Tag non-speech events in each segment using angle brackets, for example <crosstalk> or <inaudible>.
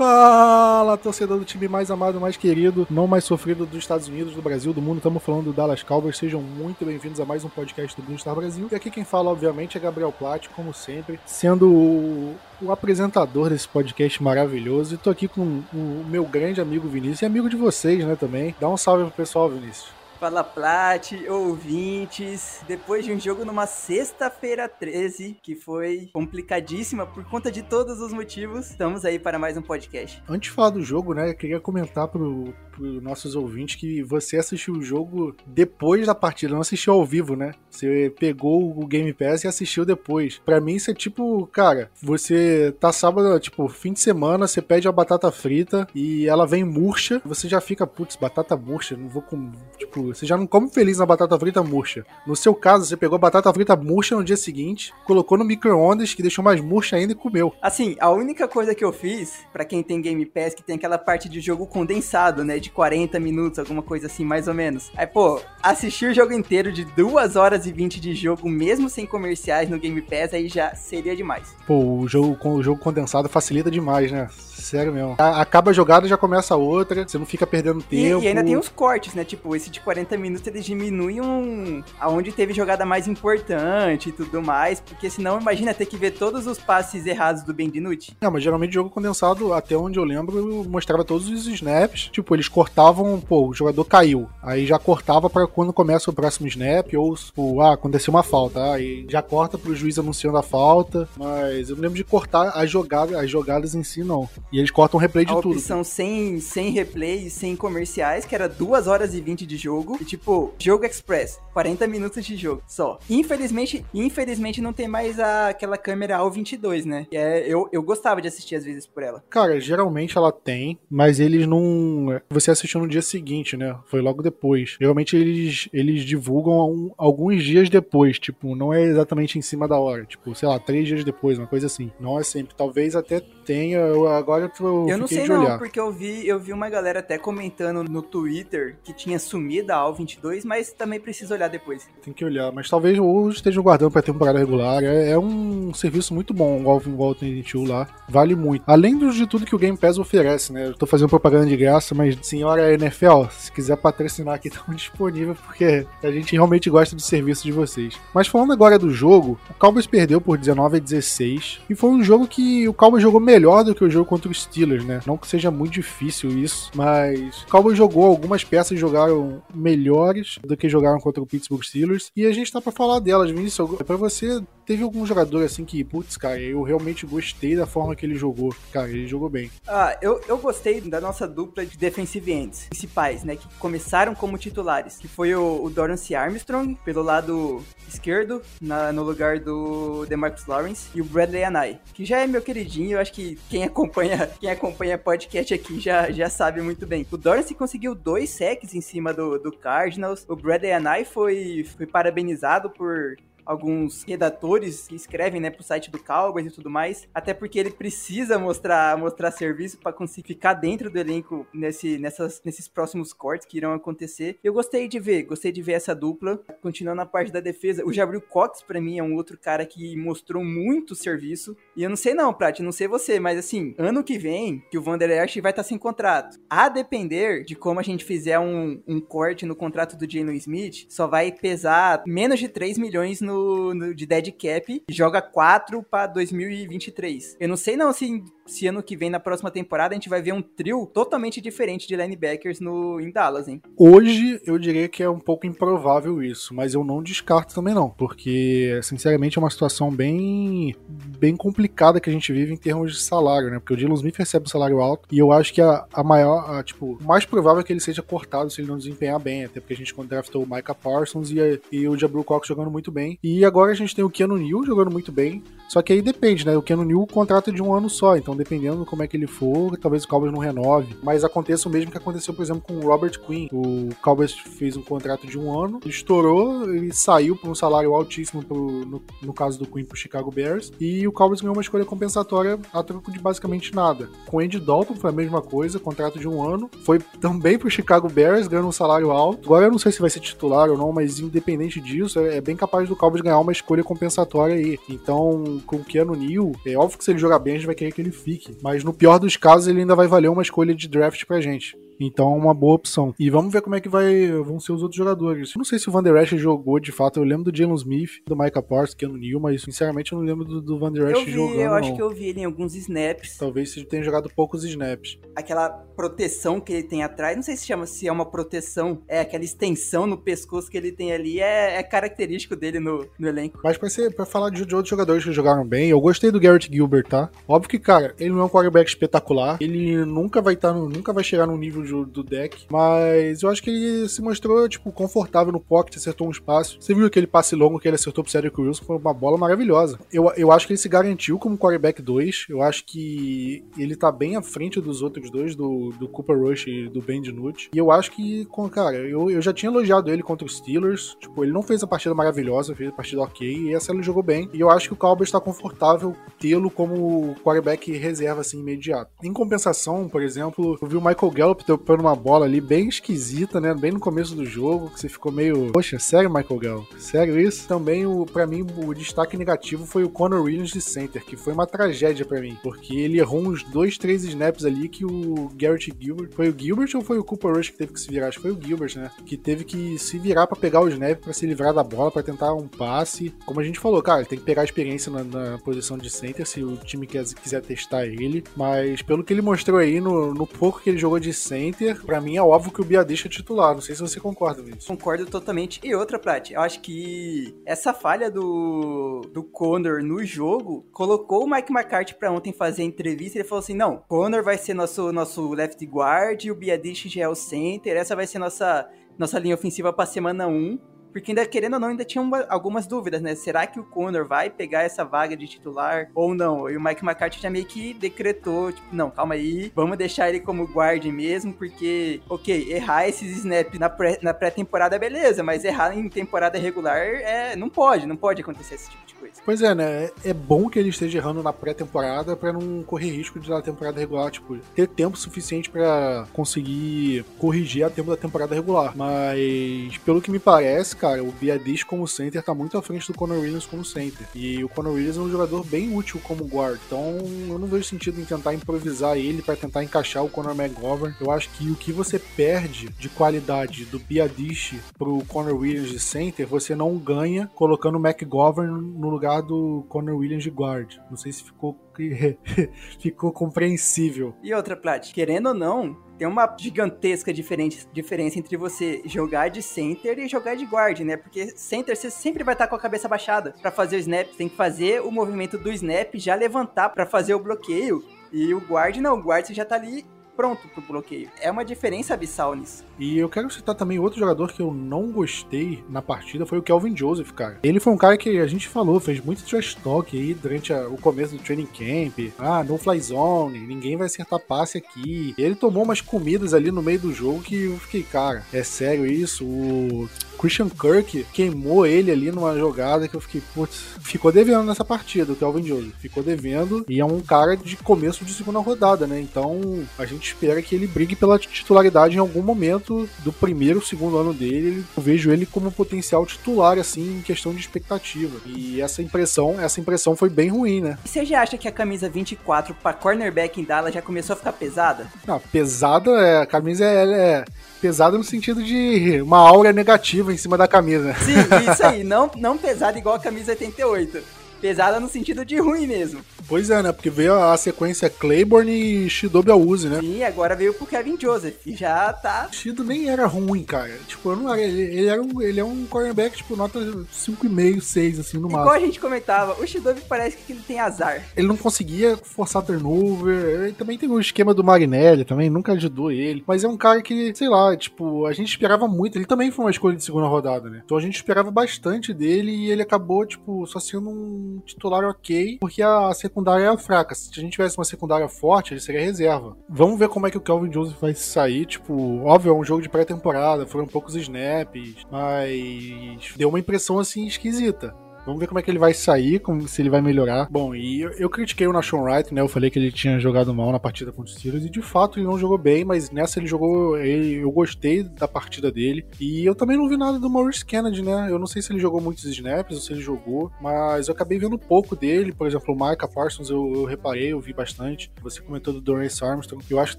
Fala, torcedor do time mais amado, mais querido, não mais sofrido dos Estados Unidos, do Brasil, do mundo. Estamos falando do Dallas Cowboys. Sejam muito bem-vindos a mais um podcast do Blue Star Brasil. E aqui quem fala, obviamente, é Gabriel Platt, como sempre, sendo o, o apresentador desse podcast maravilhoso. E tô aqui com o meu grande amigo Vinícius e amigo de vocês, né, também. Dá um salve pro pessoal, Vinícius. Fala Plat, ouvintes. Depois de um jogo numa sexta-feira 13, que foi complicadíssima por conta de todos os motivos, estamos aí para mais um podcast. Antes de falar do jogo, né, eu queria comentar pro, nossos ouvintes que você assistiu o jogo depois da partida, não assistiu ao vivo, né? Você pegou o Game Pass e assistiu depois. Para mim isso é tipo, cara, você tá sábado, tipo, fim de semana, você pede a batata frita e ela vem murcha, você já fica, putz, batata murcha, não vou com, tipo, você já não come feliz na batata frita murcha. No seu caso, você pegou a batata frita murcha no dia seguinte, colocou no micro-ondas, que deixou mais murcha ainda e comeu. Assim, a única coisa que eu fiz, para quem tem Game Pass, que tem aquela parte de jogo condensado, né? De 40 minutos, alguma coisa assim, mais ou menos. Aí, pô, assistir o jogo inteiro de 2 horas e 20 de jogo, mesmo sem comerciais no Game Pass, aí já seria demais. Pô, o jogo, o jogo condensado facilita demais, né? Sério mesmo. Acaba a jogada já começa a outra, você não fica perdendo tempo. E, e ainda tem os cortes, né? Tipo, esse de 40 minutos eles diminuem um... aonde teve jogada mais importante e tudo mais, porque senão imagina ter que ver todos os passes errados do Bendinucci. Não, mas geralmente jogo condensado, até onde eu lembro, mostrava todos os snaps. Tipo, eles cortavam, pô, o jogador caiu. Aí já cortava para quando começa o próximo snap, ou, tipo, ah, aconteceu uma falta. Aí já corta pro juiz anunciando a falta. Mas eu não lembro de cortar as jogadas, as jogadas em si, não. E eles cortam replay de a tudo. opção sem, sem replay sem comerciais, que era 2 horas e 20 de jogo. E tipo, jogo express, 40 minutos de jogo só. Infelizmente, infelizmente não tem mais a, aquela câmera AO22, né? E é, eu, eu gostava de assistir às vezes por ela. Cara, geralmente ela tem, mas eles não. Você assistiu no dia seguinte, né? Foi logo depois. Geralmente eles, eles divulgam um, alguns dias depois, tipo, não é exatamente em cima da hora. Tipo, sei lá, três dias depois, uma coisa assim. Não é sempre. Talvez até tenha. Eu, agora eu, eu não sei não, porque eu vi, eu vi uma galera até comentando no Twitter que tinha sumido a AL 22, mas também precisa olhar depois. Tem que olhar, mas talvez ou estejam guardando para temporada regular. É, é, um serviço muito bom, o Alvin Walton 22 lá. Vale muito. Além de tudo que o Game Pass oferece, né? Eu tô fazendo propaganda de graça, mas senhora NFL, se quiser patrocinar aqui, <laughs> estamos disponível, porque a gente realmente gosta do serviço de vocês. Mas falando agora do jogo, o Cowboys perdeu por 19 a 16 e foi um jogo que o Cowboys jogou melhor do que o jogo contra os Steelers, né? Não que seja muito difícil isso, mas o Cowboys jogou algumas peças jogaram melhores do que jogaram contra o Pittsburgh Steelers e a gente tá para falar delas, Vinícius. Para você, teve algum jogador assim que, putz, cara, eu realmente gostei da forma que ele jogou. Cara, ele jogou bem. Ah, eu, eu gostei da nossa dupla de defensive ends principais, né, que começaram como titulares, que foi o, o Dorance Armstrong pelo lado esquerdo, na, no lugar do DeMarcus Lawrence, e o Bradley Anai, que já é meu queridinho, eu acho que quem acompanha, quem acompanha podcast aqui já, já sabe muito bem. O Dorance conseguiu dois sacks em cima do, do Cardinals, o Bradley Anai foi, foi parabenizado por alguns redatores que escrevem, né, pro site do Cowboys e tudo mais, até porque ele precisa mostrar, mostrar serviço para conseguir ficar dentro do elenco nesse, nessas, nesses próximos cortes que irão acontecer. Eu gostei de ver, gostei de ver essa dupla. Continuando na parte da defesa, o Jabril Cox para mim é um outro cara que mostrou muito serviço. E eu não sei não, Prat, não sei você, mas assim, ano que vem, que o Vander Esch vai estar tá sem contrato. A depender de como a gente fizer um, um corte no contrato do Jalen Smith, só vai pesar menos de 3 milhões no no, de dead cap joga 4 para 2023. Eu não sei não se se ano que vem, na próxima temporada, a gente vai ver um trio totalmente diferente de linebackers no, em Dallas, hein? Hoje, eu diria que é um pouco improvável isso, mas eu não descarto também não, porque, sinceramente, é uma situação bem, bem complicada que a gente vive em termos de salário, né? Porque o Dylan Smith recebe um salário alto e eu acho que a, a maior, a, tipo, o mais provável é que ele seja cortado se ele não desempenhar bem, até porque a gente draftou o Micah Parsons e, e o Jabril Cox jogando muito bem. E agora a gente tem o Keanu Neal jogando muito bem, só que aí depende, né? O Keanu Neal contrata de um ano só, então dependendo como é que ele for, talvez o Cowboys não renove. Mas aconteça o mesmo que aconteceu, por exemplo, com o Robert Quinn. O Cowboys fez um contrato de um ano, estourou, ele saiu por um salário altíssimo, pro, no, no caso do Quinn, pro Chicago Bears, e o Cowboys ganhou uma escolha compensatória a troco de basicamente nada. Com o Andy Dalton foi a mesma coisa, contrato de um ano, foi também pro Chicago Bears, ganhando um salário alto. Agora eu não sei se vai ser titular ou não, mas independente disso, é, é bem capaz do Cowboys Cowboys ganhar uma escolha compensatória aí. Então, com o Keanu Neal, é óbvio que se ele jogar bem, a gente vai querer que ele fique. Mas no pior dos casos, ele ainda vai valer uma escolha de draft pra gente. Então é uma boa opção. E vamos ver como é que vai, vão ser os outros jogadores. Eu não sei se o Van Der Esch jogou de fato. Eu lembro do Jalen Smith, do Micah Parsons, Keanu Neal, mas sinceramente eu não lembro do, do Van Der Esch jogando. Eu acho não. que eu vi ele em alguns snaps. Talvez ele tenha jogado poucos snaps. Aquela proteção que ele tem atrás, não sei se chama se é uma proteção, é aquela extensão no pescoço que ele tem ali, é, é característico dele no, no elenco. Mas pra, ser, pra falar de, de outros jogadores que jogaram bem, eu gostei do Garrett Gilbert, tá? Óbvio que, cara, ele não é um quarterback espetacular, ele nunca vai estar tá nunca vai chegar no nível de, do deck, mas eu acho que ele se mostrou, tipo, confortável no pocket, acertou um espaço. Você viu aquele passe longo que ele acertou pro Cedric Wilson, foi uma bola maravilhosa. Eu, eu acho que ele se garantiu como quarterback 2. Eu acho que ele tá bem à frente dos outros dois, do, do Cooper Rush e do Ben DiNucci. E eu acho que, cara, eu, eu já tinha elogiado ele contra os Steelers. Tipo, ele não fez a partida maravilhosa, fez a partida ok, e essa ele jogou bem. E eu acho que o Cowboys está confortável tê-lo como quarterback reserva, assim, imediato. Em compensação, por exemplo, eu vi o Michael Gallup topando uma bola ali bem esquisita, né? Bem no começo do jogo, que você ficou meio. Poxa, sério, Michael Gall? Sério isso? Também, o, pra mim, o destaque negativo foi o Conor Williams de center, que foi uma tragédia para mim, porque ele errou uns dois, três snaps ali que o Garrett Gilbert. Foi o Gilbert ou foi o Cooper Rush que teve que se virar? Acho que foi o Gilbert, né? Que teve que se virar para pegar o snap, para se livrar da bola, para tentar um passe. Como a gente falou, cara, ele tem que pegar a experiência na, na posição de center se o time quer, quiser testar ele. Mas pelo que ele mostrou aí, no, no pouco que ele jogou de center, para mim é óbvio que o Biadish é titular. Não sei se você concorda, Vinícius. Concordo totalmente. E outra, Prat, eu acho que essa falha do, do Conor no jogo colocou o Mike McCarthy pra ontem fazer a entrevista. Ele falou assim: não, Conor vai ser nosso, nosso left guard, o Biadish já é o center, essa vai ser nossa, nossa linha ofensiva pra semana 1. Porque ainda, querendo ou não, ainda tinha uma, algumas dúvidas, né? Será que o Conor vai pegar essa vaga de titular ou não? E o Mike McCarthy já meio que decretou, tipo, não, calma aí, vamos deixar ele como guard mesmo, porque, ok, errar esses snaps na pré-temporada, pré beleza, mas errar em temporada regular é, não pode, não pode acontecer esse tipo de coisa. Pois é, né? É bom que ele esteja errando na pré-temporada para não correr risco de na temporada regular, tipo, ter tempo suficiente para conseguir corrigir a tempo da temporada regular. Mas, pelo que me parece, cara, o Biadish como center tá muito à frente do Conor Williams como center. E o Conor Williams é um jogador bem útil como guard. Então eu não vejo sentido em tentar improvisar ele para tentar encaixar o Conor McGovern. Eu acho que o que você perde de qualidade do Biadish pro Conor Williams de center, você não ganha colocando o McGovern no lugar do Conor Williams de guard. Não sei se ficou <laughs> ficou compreensível. E outra, Plat, querendo ou não, tem uma gigantesca diferença, entre você jogar de center e jogar de guard, né? Porque center você sempre vai estar com a cabeça baixada para fazer o snap, tem que fazer o movimento do snap, já levantar para fazer o bloqueio. E o guard não, o guard você já tá ali pronto pro bloqueio. É uma diferença abissal nisso. E eu quero citar também outro jogador que eu não gostei na partida foi o Kelvin Joseph, cara. Ele foi um cara que a gente falou, fez muito trash talk aí durante a, o começo do training camp. Ah, no fly zone, ninguém vai acertar passe aqui. Ele tomou umas comidas ali no meio do jogo que eu fiquei, cara, é sério isso? O Christian Kirk queimou ele ali numa jogada que eu fiquei, putz, ficou devendo nessa partida, o Kelvin Joseph. Ficou devendo e é um cara de começo de segunda rodada, né? Então a gente espera que ele brigue pela titularidade em algum momento do primeiro, segundo ano dele. Eu vejo ele como potencial titular, assim, em questão de expectativa. E essa impressão, essa impressão foi bem ruim, né? E você já acha que a camisa 24 para cornerback em Dallas já começou a ficar pesada? Não, pesada é. A camisa é, é pesada no sentido de uma aura negativa em cima da camisa. Sim, isso aí. Não, não pesada igual a camisa 88 pesada no sentido de ruim mesmo. Pois é, né? Porque veio a sequência Claiborne e Shidobi Awuzi, né? Sim, agora veio pro Kevin Joseph. E já tá. Shido nem era ruim, cara. Tipo, eu não era. Ele, ele, era um, ele é um cornerback, tipo, nota 5,5, 6, assim, no máximo. Igual a gente comentava, o Shidobi parece que ele tem azar. Ele não conseguia forçar turnover. Ele também tem o esquema do Marinelli também, nunca ajudou ele. Mas é um cara que, sei lá, tipo, a gente esperava muito. Ele também foi uma escolha de segunda rodada, né? Então a gente esperava bastante dele e ele acabou, tipo, só sendo um titular ok, porque a secundária é fraca. Se a gente tivesse uma secundária forte, ele seria reserva. Vamos ver como é que o Calvin Jones vai sair. Tipo, óbvio, é um jogo de pré-temporada, foram poucos snaps, mas deu uma impressão assim esquisita. Vamos ver como é que ele vai sair, como, se ele vai melhorar. Bom, e eu, eu critiquei o Nashon Wright, né? Eu falei que ele tinha jogado mal na partida contra os Steelers, e de fato ele não jogou bem, mas nessa ele jogou. Ele, eu gostei da partida dele. E eu também não vi nada do Maurice Kennedy, né? Eu não sei se ele jogou muitos snaps ou se ele jogou, mas eu acabei vendo pouco dele. Por exemplo, o Micah Parsons eu, eu reparei, eu vi bastante. Você comentou do Dorance Armstrong. Eu acho que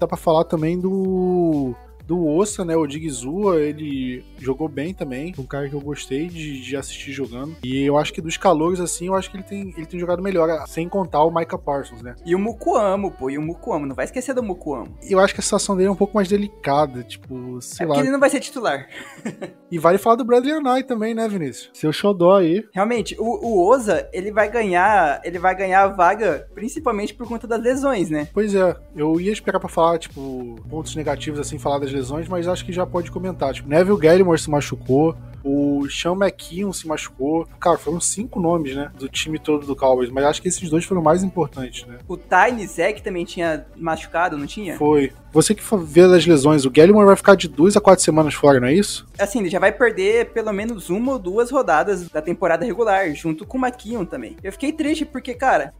dá pra falar também do do Ossa, né? O Digizua, ele jogou bem também. Um cara que eu gostei de, de, assistir jogando. E eu acho que dos calores, assim, eu acho que ele tem, ele tem jogado melhor, sem contar o Micah Parsons, né? E o Mukuamo, pô, e o Mukuamo. Não vai esquecer do Mukuamo. Eu acho que a situação dele é um pouco mais delicada, tipo, sei é lá. Porque ele não vai ser titular. <laughs> e vale falar do Bradley Anai também, né, Vinícius? Seu xodó aí. Realmente, o, o Oza, ele vai ganhar, ele vai ganhar a vaga principalmente por conta das lesões, né? Pois é, eu ia esperar pra falar, tipo, pontos negativos, assim, falar das lesões, mas acho que já pode comentar. Tipo, Neville Gallimore se machucou, o Sean McKeon se machucou. Cara, foram cinco nomes, né? Do time todo do Cowboys, mas acho que esses dois foram mais importantes, né? O Tiny Zek também tinha machucado, não tinha? Foi. Você que vê das lesões, o Gallimore vai ficar de duas a quatro semanas fora, não é isso? Assim, ele já vai perder pelo menos uma ou duas rodadas da temporada regular, junto com o McKeon também. Eu fiquei triste porque, cara,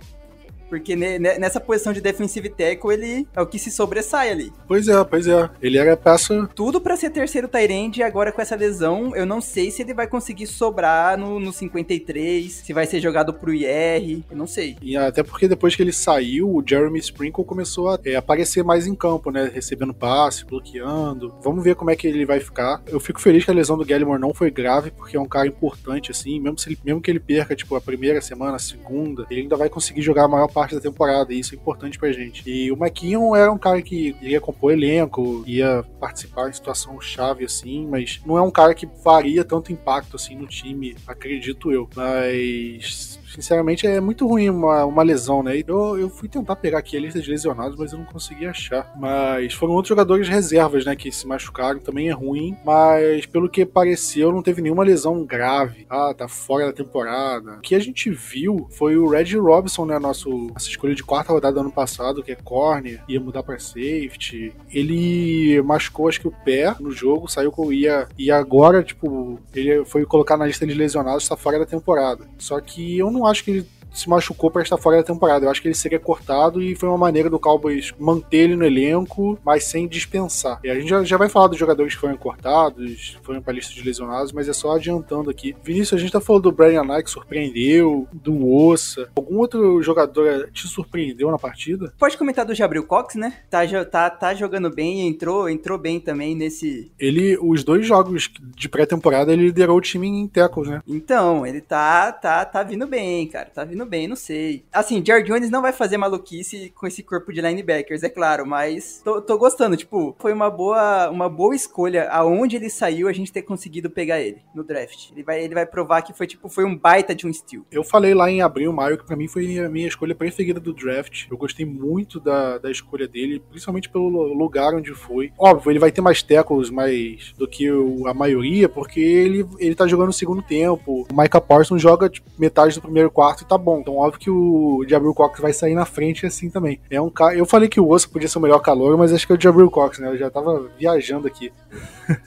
porque nessa posição de defensive tackle, ele é o que se sobressai ali. Pois é, pois é. Ele era peça. Tudo para ser terceiro Tyrande e agora com essa lesão, eu não sei se ele vai conseguir sobrar no, no 53, se vai ser jogado pro IR, eu não sei. E até porque depois que ele saiu, o Jeremy Sprinkle começou a é, aparecer mais em campo, né? Recebendo passe, bloqueando. Vamos ver como é que ele vai ficar. Eu fico feliz que a lesão do Gallimore não foi grave, porque é um cara importante, assim. Mesmo, se ele, mesmo que ele perca, tipo, a primeira semana, a segunda, ele ainda vai conseguir jogar a maior parte parte da temporada, e isso é importante pra gente. E o McKinnon era um cara que ia compor elenco, ia participar em situação chave assim, mas não é um cara que faria tanto impacto assim no time, acredito eu. Mas sinceramente, é muito ruim uma, uma lesão, né? Eu, eu fui tentar pegar aqui a lista de lesionados, mas eu não consegui achar. Mas foram outros jogadores reservas, né, que se machucaram, também é ruim. Mas pelo que pareceu, não teve nenhuma lesão grave. Ah, tá fora da temporada. O que a gente viu foi o Reggie Robinson, né, nosso, nossa escolha de quarta rodada do ano passado, que é corner, ia mudar para safety. Ele machucou, acho que o pé no jogo, saiu com ia e agora, tipo, ele foi colocar na lista de lesionados, tá fora da temporada. Só que eu não acho que ele se machucou para estar fora da temporada. Eu acho que ele seria cortado e foi uma maneira do Cowboys manter ele no elenco, mas sem dispensar. E a gente já, já vai falar dos jogadores que foram cortados, foram para a lista de lesionados, mas é só adiantando aqui. Vinícius, a gente tá falando do Brian Knight que surpreendeu, do Ossa. Algum outro jogador te surpreendeu na partida? Pode comentar do Jabril Cox, né? Tá, tá, tá jogando bem, entrou, entrou bem também nesse. Ele, os dois jogos de pré-temporada, ele liderou o time em tackles, né? Então, ele tá, tá, tá vindo bem, cara. Tá vindo bem, não sei. Assim, Jared Jones não vai fazer maluquice com esse corpo de linebackers, é claro, mas tô, tô gostando. Tipo, foi uma boa, uma boa escolha aonde ele saiu a gente ter conseguido pegar ele no draft. Ele vai, ele vai provar que foi, tipo, foi um baita de um steal. Eu falei lá em abril, maio, que pra mim foi a minha escolha preferida do draft. Eu gostei muito da, da escolha dele, principalmente pelo lugar onde foi. Óbvio, ele vai ter mais tackles mais do que a maioria, porque ele, ele tá jogando no segundo tempo. O Micah Parsons joga tipo, metade do primeiro quarto e tá bom bom. Então, óbvio que o Jabril Cox vai sair na frente assim também. É um cara. Eu falei que o Osso podia ser o melhor calor, mas acho que é o Jabril Cox, né? Eu já tava viajando aqui. <laughs>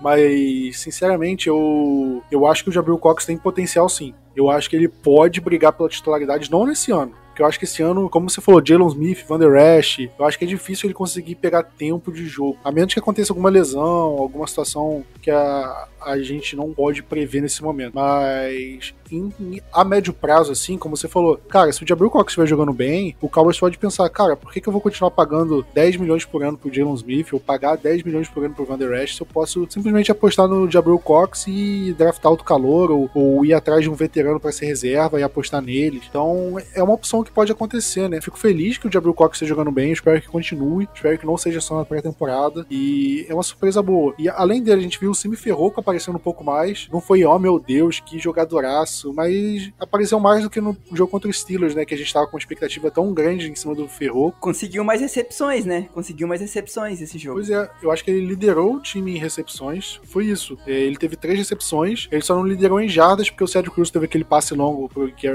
mas, sinceramente, eu, eu acho que o Jabril Cox tem potencial sim. Eu acho que ele pode brigar pela titularidade, não nesse ano, porque eu acho que esse ano, como você falou, Jalen Smith, Van Der Esch, eu acho que é difícil ele conseguir pegar tempo de jogo. A menos que aconteça alguma lesão, alguma situação que a, a gente não pode prever nesse momento. Mas em, a médio prazo, assim, como você falou, cara, se o Jabril Cox estiver jogando bem, o Cowboys pode pensar, cara, por que, que eu vou continuar pagando 10 milhões por ano pro Jalen Smith ou pagar 10 milhões por ano pro Van Der Esch se eu posso simplesmente apostar no Jabril Cox e draftar outro calor ou, ou ir atrás de um veterano para ser reserva e apostar nele. Então é uma opção que pode acontecer, né? Fico feliz que o Jabril Cox esteja jogando bem, espero que continue, espero que não seja só na pré-temporada. E é uma surpresa boa. E além dele, a gente viu o Simi Ferroco aparecendo um pouco mais. Não foi, oh meu Deus, que jogadoraço, mas apareceu mais do que no jogo contra os Steelers, né? Que a gente tava com uma expectativa tão grande em cima do Ferroco. Conseguiu mais recepções, né? Conseguiu mais recepções esse jogo. Pois é, eu acho que ele liderou o time em recepções. Foi isso. É, ele teve três recepções, ele só não liderou em jardas porque o Cedric Cruz teve aquele passe longo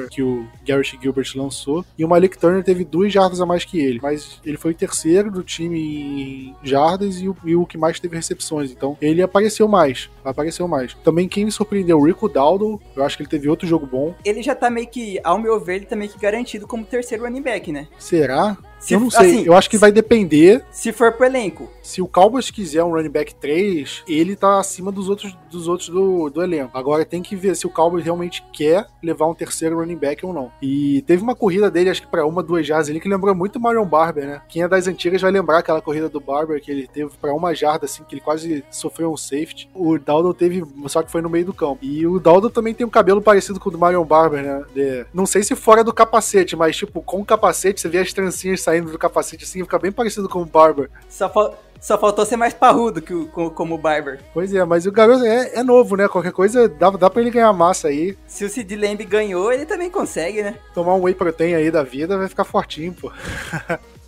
que o Garrett Gilbert lançou. E o Malik Turner teve duas jardas a mais que ele. Mas ele foi o terceiro do time em jardas e o, e o que mais teve recepções. Então ele apareceu mais. Apareceu mais. Também quem me surpreendeu, o Rico Daldo, eu acho que ele teve outro jogo bom. Ele já tá meio que, ao meu ver, ele tá meio que garantido como terceiro running back, né? Será? Se, eu não sei, assim, eu acho que vai depender. Se for pro elenco. Se o Cowboys quiser um running back 3, ele tá acima dos outros, dos outros do, do elenco. Agora tem que ver se o Cowboys realmente quer levar um terceiro running back ou não. E teve uma corrida dele, acho que pra uma, duas jardas ali, que lembrou muito o Marion Barber, né? Quem é das antigas vai lembrar aquela corrida do Barber que ele teve pra uma jarda, assim, que ele quase sofreu um safety. O Daldo teve, só que foi no meio do campo. E o Daldo também tem um cabelo parecido com o do Marion Barber, né? De, não sei se fora do capacete, mas tipo, com o capacete, você vê as trancinhas saindo do capacete assim, fica bem parecido com o Barber. Só, só faltou ser mais parrudo que o, como o Barber. Pois é, mas o garoto é, é novo, né? Qualquer coisa dá, dá pra ele ganhar massa aí. Se o Sid Lamb ganhou, ele também consegue, né? Tomar um whey protein aí da vida vai ficar fortinho, pô. <laughs>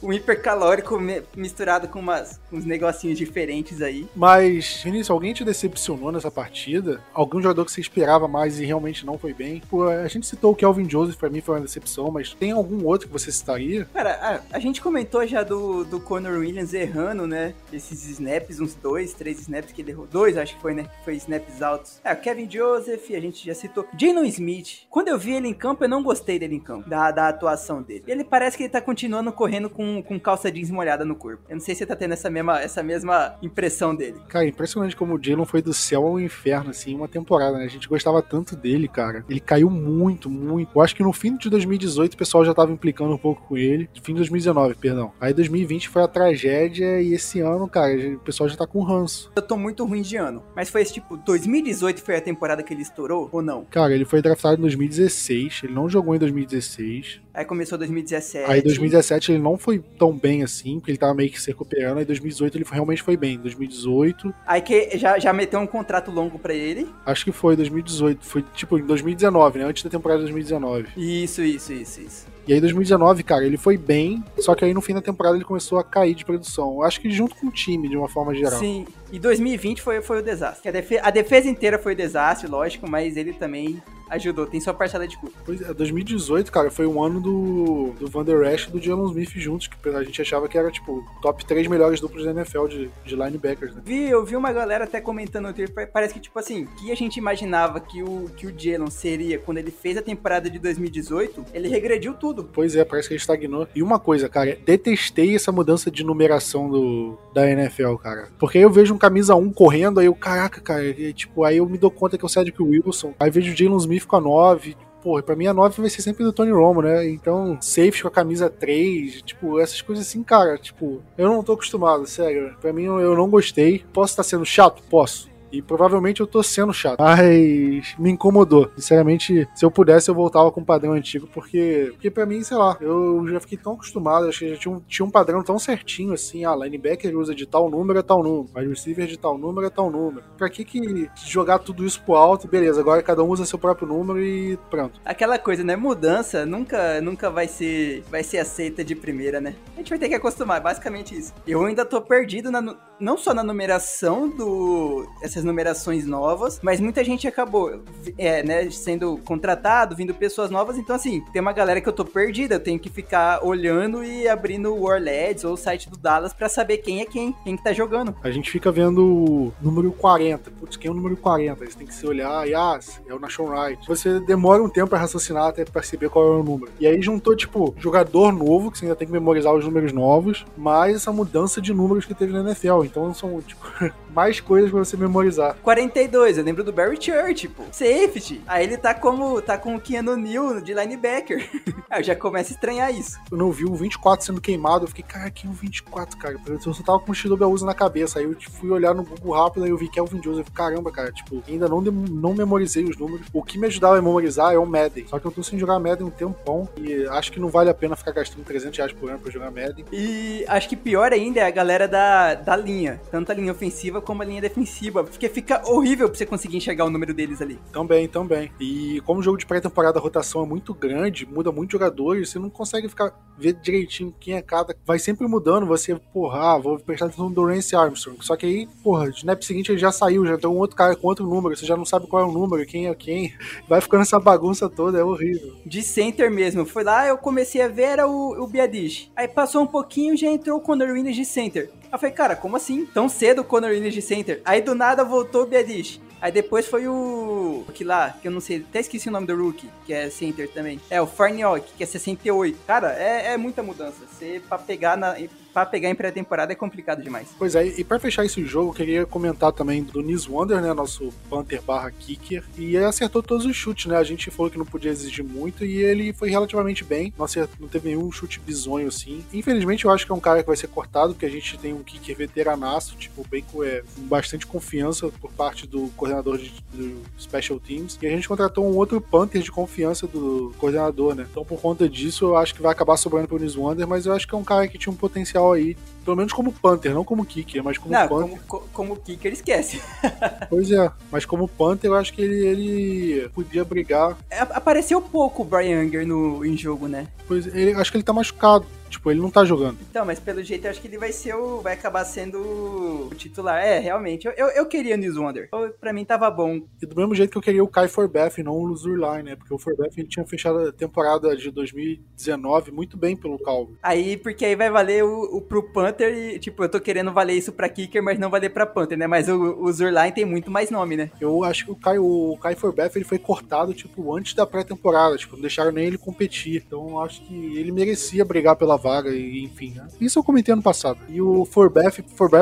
um hipercalórico misturado com umas, uns negocinhos diferentes aí. Mas, Vinícius, alguém te decepcionou nessa partida? Algum jogador que você esperava mais e realmente não foi bem? Pô, a gente citou o Kelvin Joseph, pra mim foi uma decepção, mas tem algum outro que você citaria? Cara, a, a gente comentou já do, do Conor Williams errando, né? Esses snaps, uns dois, três snaps que ele errou. Dois, acho que foi, né? Foi snaps altos. É, Kevin Joseph, a gente já citou. Jalen Smith. Quando eu vi ele em campo, eu não gostei dele em campo, da, da atuação dele. Ele parece que ele tá continuando correndo com com, calça jeans molhada no corpo. Eu não sei se você tá tendo essa mesma, essa mesma impressão dele. Cara, impressionante como o Jalen foi do céu ao inferno, assim, uma temporada, né? A gente gostava tanto dele, cara. Ele caiu muito, muito. Eu acho que no fim de 2018 o pessoal já tava implicando um pouco com ele. Fim de 2019, perdão. Aí 2020 foi a tragédia e esse ano, cara, o pessoal já tá com ranço. Eu tô muito ruim de ano. Mas foi esse tipo, 2018 foi a temporada que ele estourou ou não? Cara, ele foi draftado em 2016. Ele não jogou em 2016. Aí começou 2017. Aí 2017 ele não foi tão bem assim, porque ele tava meio que se recuperando. Aí 2018 ele realmente foi bem. 2018. Aí que já, já meteu um contrato longo para ele? Acho que foi 2018. Foi tipo em 2019, né? Antes da temporada de 2019. Isso, isso, isso, isso. E aí 2019, cara, ele foi bem, só que aí no fim da temporada ele começou a cair de produção. Acho que junto com o time, de uma forma geral. Sim, e 2020 foi, foi o desastre. A defesa, a defesa inteira foi o desastre, lógico, mas ele também ajudou, tem sua parcela de culpa. Pois é, 2018, cara, foi um ano do, do Van Der Esch e do Jalen Smith juntos, que a gente achava que era, tipo, top 3 melhores duplos da NFL de, de linebackers, né? Vi, eu vi uma galera até comentando no Twitter, parece que, tipo assim, que a gente imaginava que o, que o Jalen seria quando ele fez a temporada de 2018, ele regrediu tudo. Pois é, parece que ele estagnou. E uma coisa, cara, detestei essa mudança de numeração do, da NFL, cara. Porque aí eu vejo um camisa 1 correndo, aí eu, caraca, cara, e, tipo, aí eu me dou conta que é o Cedric Wilson, aí vejo o Jalen Smith com a 9, pô, pra mim a 9 vai ser sempre do Tony Romo, né? Então, safe com a camisa 3, tipo, essas coisas assim, cara, tipo, eu não tô acostumado, sério. Pra mim eu não gostei. Posso estar sendo chato? Posso. E provavelmente eu tô sendo chato. Mas me incomodou. Sinceramente, se eu pudesse, eu voltava com o padrão antigo, porque, porque pra mim, sei lá, eu já fiquei tão acostumado, acho que já tinha um, tinha um padrão tão certinho assim, ah, linebacker usa de tal número a tal número, wide receiver de tal número a tal número. Pra que que jogar tudo isso pro alto, beleza, agora cada um usa seu próprio número e pronto. Aquela coisa, né, mudança nunca, nunca vai ser, vai ser aceita de primeira, né? A gente vai ter que acostumar, basicamente isso. Eu ainda tô perdido na, não só na numeração do essas essas numerações novas, mas muita gente acabou é, né, sendo contratado, vindo pessoas novas, então assim, tem uma galera que eu tô perdida, eu tenho que ficar olhando e abrindo o Warleds ou o site do Dallas para saber quem é quem, quem que tá jogando. A gente fica vendo o número 40, putz, quem é o número 40? Você tem que se olhar, e ah, é o Nation Wright. Você demora um tempo para raciocinar até perceber qual é o número. E aí juntou, tipo, jogador novo, que você ainda tem que memorizar os números novos, mais essa mudança de números que teve na NFL. Então são, tipo, <laughs> mais coisas para você memorizar 42, eu lembro do Barry Church, tipo, safety. Aí ele tá como, tá com o Keanu Neal de linebacker. <laughs> Aí eu já começo a estranhar isso. Eu não vi o 24 sendo queimado, eu fiquei, cara, que é o 24, cara? Eu só tava com o Shidobi uso na cabeça. Aí eu fui olhar no Google rápido e eu vi que é o Vin Joseph. Caramba, cara, tipo, ainda não, não memorizei os números. O que me ajudava a memorizar é o Madden. Só que eu tô sem jogar Madden um tempão e acho que não vale a pena ficar gastando 300 reais por ano pra jogar Madden. E acho que pior ainda é a galera da, da linha, tanto a linha ofensiva como a linha defensiva. Porque fica horrível pra você conseguir enxergar o número deles ali. Também, também. E como o jogo de pré-temporada a rotação é muito grande, muda muito jogadores, você não consegue ficar ver direitinho quem é cada. Vai sempre mudando, você, porra, ah, vou prestar atenção no Dorance Armstrong. Só que aí, porra, o snap seguinte ele já saiu, já tem um outro cara com outro número, você já não sabe qual é o número, quem é quem. <laughs> Vai ficando essa bagunça toda, é horrível. De center mesmo. Foi lá, eu comecei a ver, era o, o Biadish. Aí passou um pouquinho, já entrou o Conor Williams de center. Eu falei, cara, como assim? Tão cedo o Conor de center? Aí do nada voltou o Biadish. Aí depois foi o. que lá, que eu não sei, até esqueci o nome do rookie, que é center também. É, o Farniok, que é 68. Cara, é, é muita mudança. Você, pra pegar na pra pegar em pré-temporada é complicado demais. Pois é, e pra fechar esse jogo, eu queria comentar também do Nis Wonder, né? Nosso Panther barra kicker. E ele acertou todos os chutes, né? A gente falou que não podia exigir muito e ele foi relativamente bem. Não, acertou, não teve nenhum chute bizonho assim. Infelizmente, eu acho que é um cara que vai ser cortado, porque a gente tem um kicker veteranaço, tipo, bem é, com bastante confiança por parte do coordenador de, do Special Teams. E a gente contratou um outro Panther de confiança do coordenador, né? Então, por conta disso, eu acho que vai acabar sobrando pro Nis Wonder, mas eu acho que é um cara que tinha um potencial aí. Pelo menos como Panther, não como Kicker, mas como não, Panther. Como, como Kicker, esquece. <laughs> pois é, mas como Panther, eu acho que ele, ele podia brigar. É, apareceu pouco o Brian Anger no, em jogo, né? Pois ele, acho que ele tá machucado. Tipo, ele não tá jogando. Então, mas pelo jeito eu acho que ele vai ser o. Vai acabar sendo o titular. É, realmente. Eu, eu, eu queria o News Wonder. Pra mim tava bom. E do mesmo jeito que eu queria o Kai Forbeth não o Zurline, né? Porque o Forbeth ele tinha fechado a temporada de 2019 muito bem pelo Calvo. Aí, porque aí vai valer o, o pro Panther e, tipo, eu tô querendo valer isso pra Kicker, mas não valer pra Panther, né? Mas o, o Zurline tem muito mais nome, né? Eu acho que o Kai, o Kai Forbeth ele foi cortado, tipo, antes da pré-temporada. Tipo, não deixaram nem ele competir. Então eu acho que ele merecia brigar pela vaga e, enfim. Né? Isso eu comentei ano passado. E o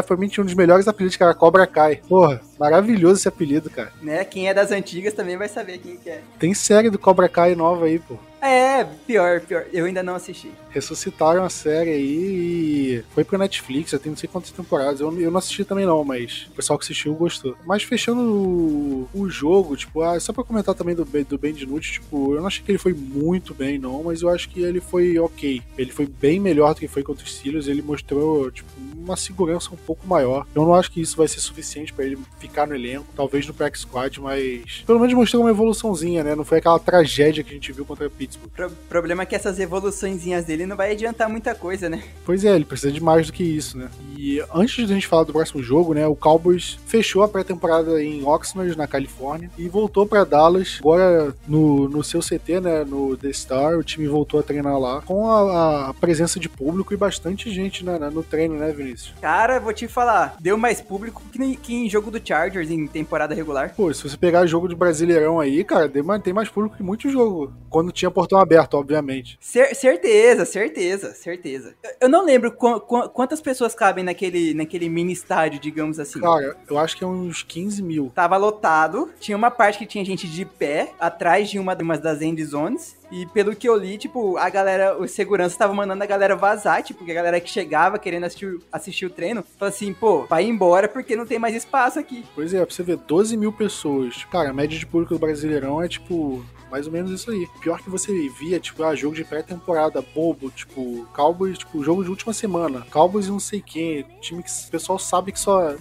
pra mim tinha um dos melhores apelidos, que era Cobra Kai. Porra, maravilhoso esse apelido, cara. Né? Quem é das antigas também vai saber quem que é. Tem série do Cobra Kai nova aí, pô. É, pior, pior. Eu ainda não assisti. Ressuscitaram a série aí e foi pro Netflix, já tem não sei quantas temporadas. Eu, eu não assisti também não, mas o pessoal que assistiu gostou. Mas fechando o, o jogo, tipo, ah, só pra comentar também do, do Ben Dinucci, tipo, eu não achei que ele foi muito bem não, mas eu acho que ele foi ok. Ele foi bem melhor do que foi contra os Steelers, ele mostrou, tipo, uma segurança um pouco maior. Eu não acho que isso vai ser suficiente para ele ficar no elenco, talvez no Prax Squad, mas pelo menos mostrou uma evoluçãozinha, né? Não foi aquela tragédia que a gente viu contra a Pittsburgh o pro problema é que essas evoluçõezinhas dele não vai adiantar muita coisa, né? Pois é, ele precisa de mais do que isso, né? E antes de a gente falar do próximo jogo, né, o Cowboys fechou a pré-temporada em Oxnard, na Califórnia, e voltou para Dallas. Agora no, no seu CT, né, no The Star, o time voltou a treinar lá com a, a presença de público e bastante gente né, no treino, né, Vinícius? Cara, vou te falar, deu mais público que, que em jogo do Chargers em temporada regular. Pô, se você pegar jogo de Brasileirão aí, cara, tem mais público que muito jogo. Quando tinha portão aberto, obviamente. Cer certeza, certeza, certeza. Eu não lembro qu qu quantas pessoas cabem naquele, naquele mini estádio, digamos assim. Cara, eu acho que é uns 15 mil. Tava lotado, tinha uma parte que tinha gente de pé, atrás de uma, uma das end zones, e pelo que eu li, tipo, a galera, os seguranças estavam mandando a galera vazar, tipo, que a galera que chegava querendo assistir, assistir o treino, falou assim, pô, vai embora porque não tem mais espaço aqui. Pois é, pra você ver, 12 mil pessoas. Cara, a média de público do Brasileirão é, tipo, mais ou menos isso aí. Pior que você via, tipo, ah, jogo de pré-temporada, bobo, tipo, Cowboys, tipo, jogo de última semana. Cowboys e não sei quem, time que o pessoal sabe que só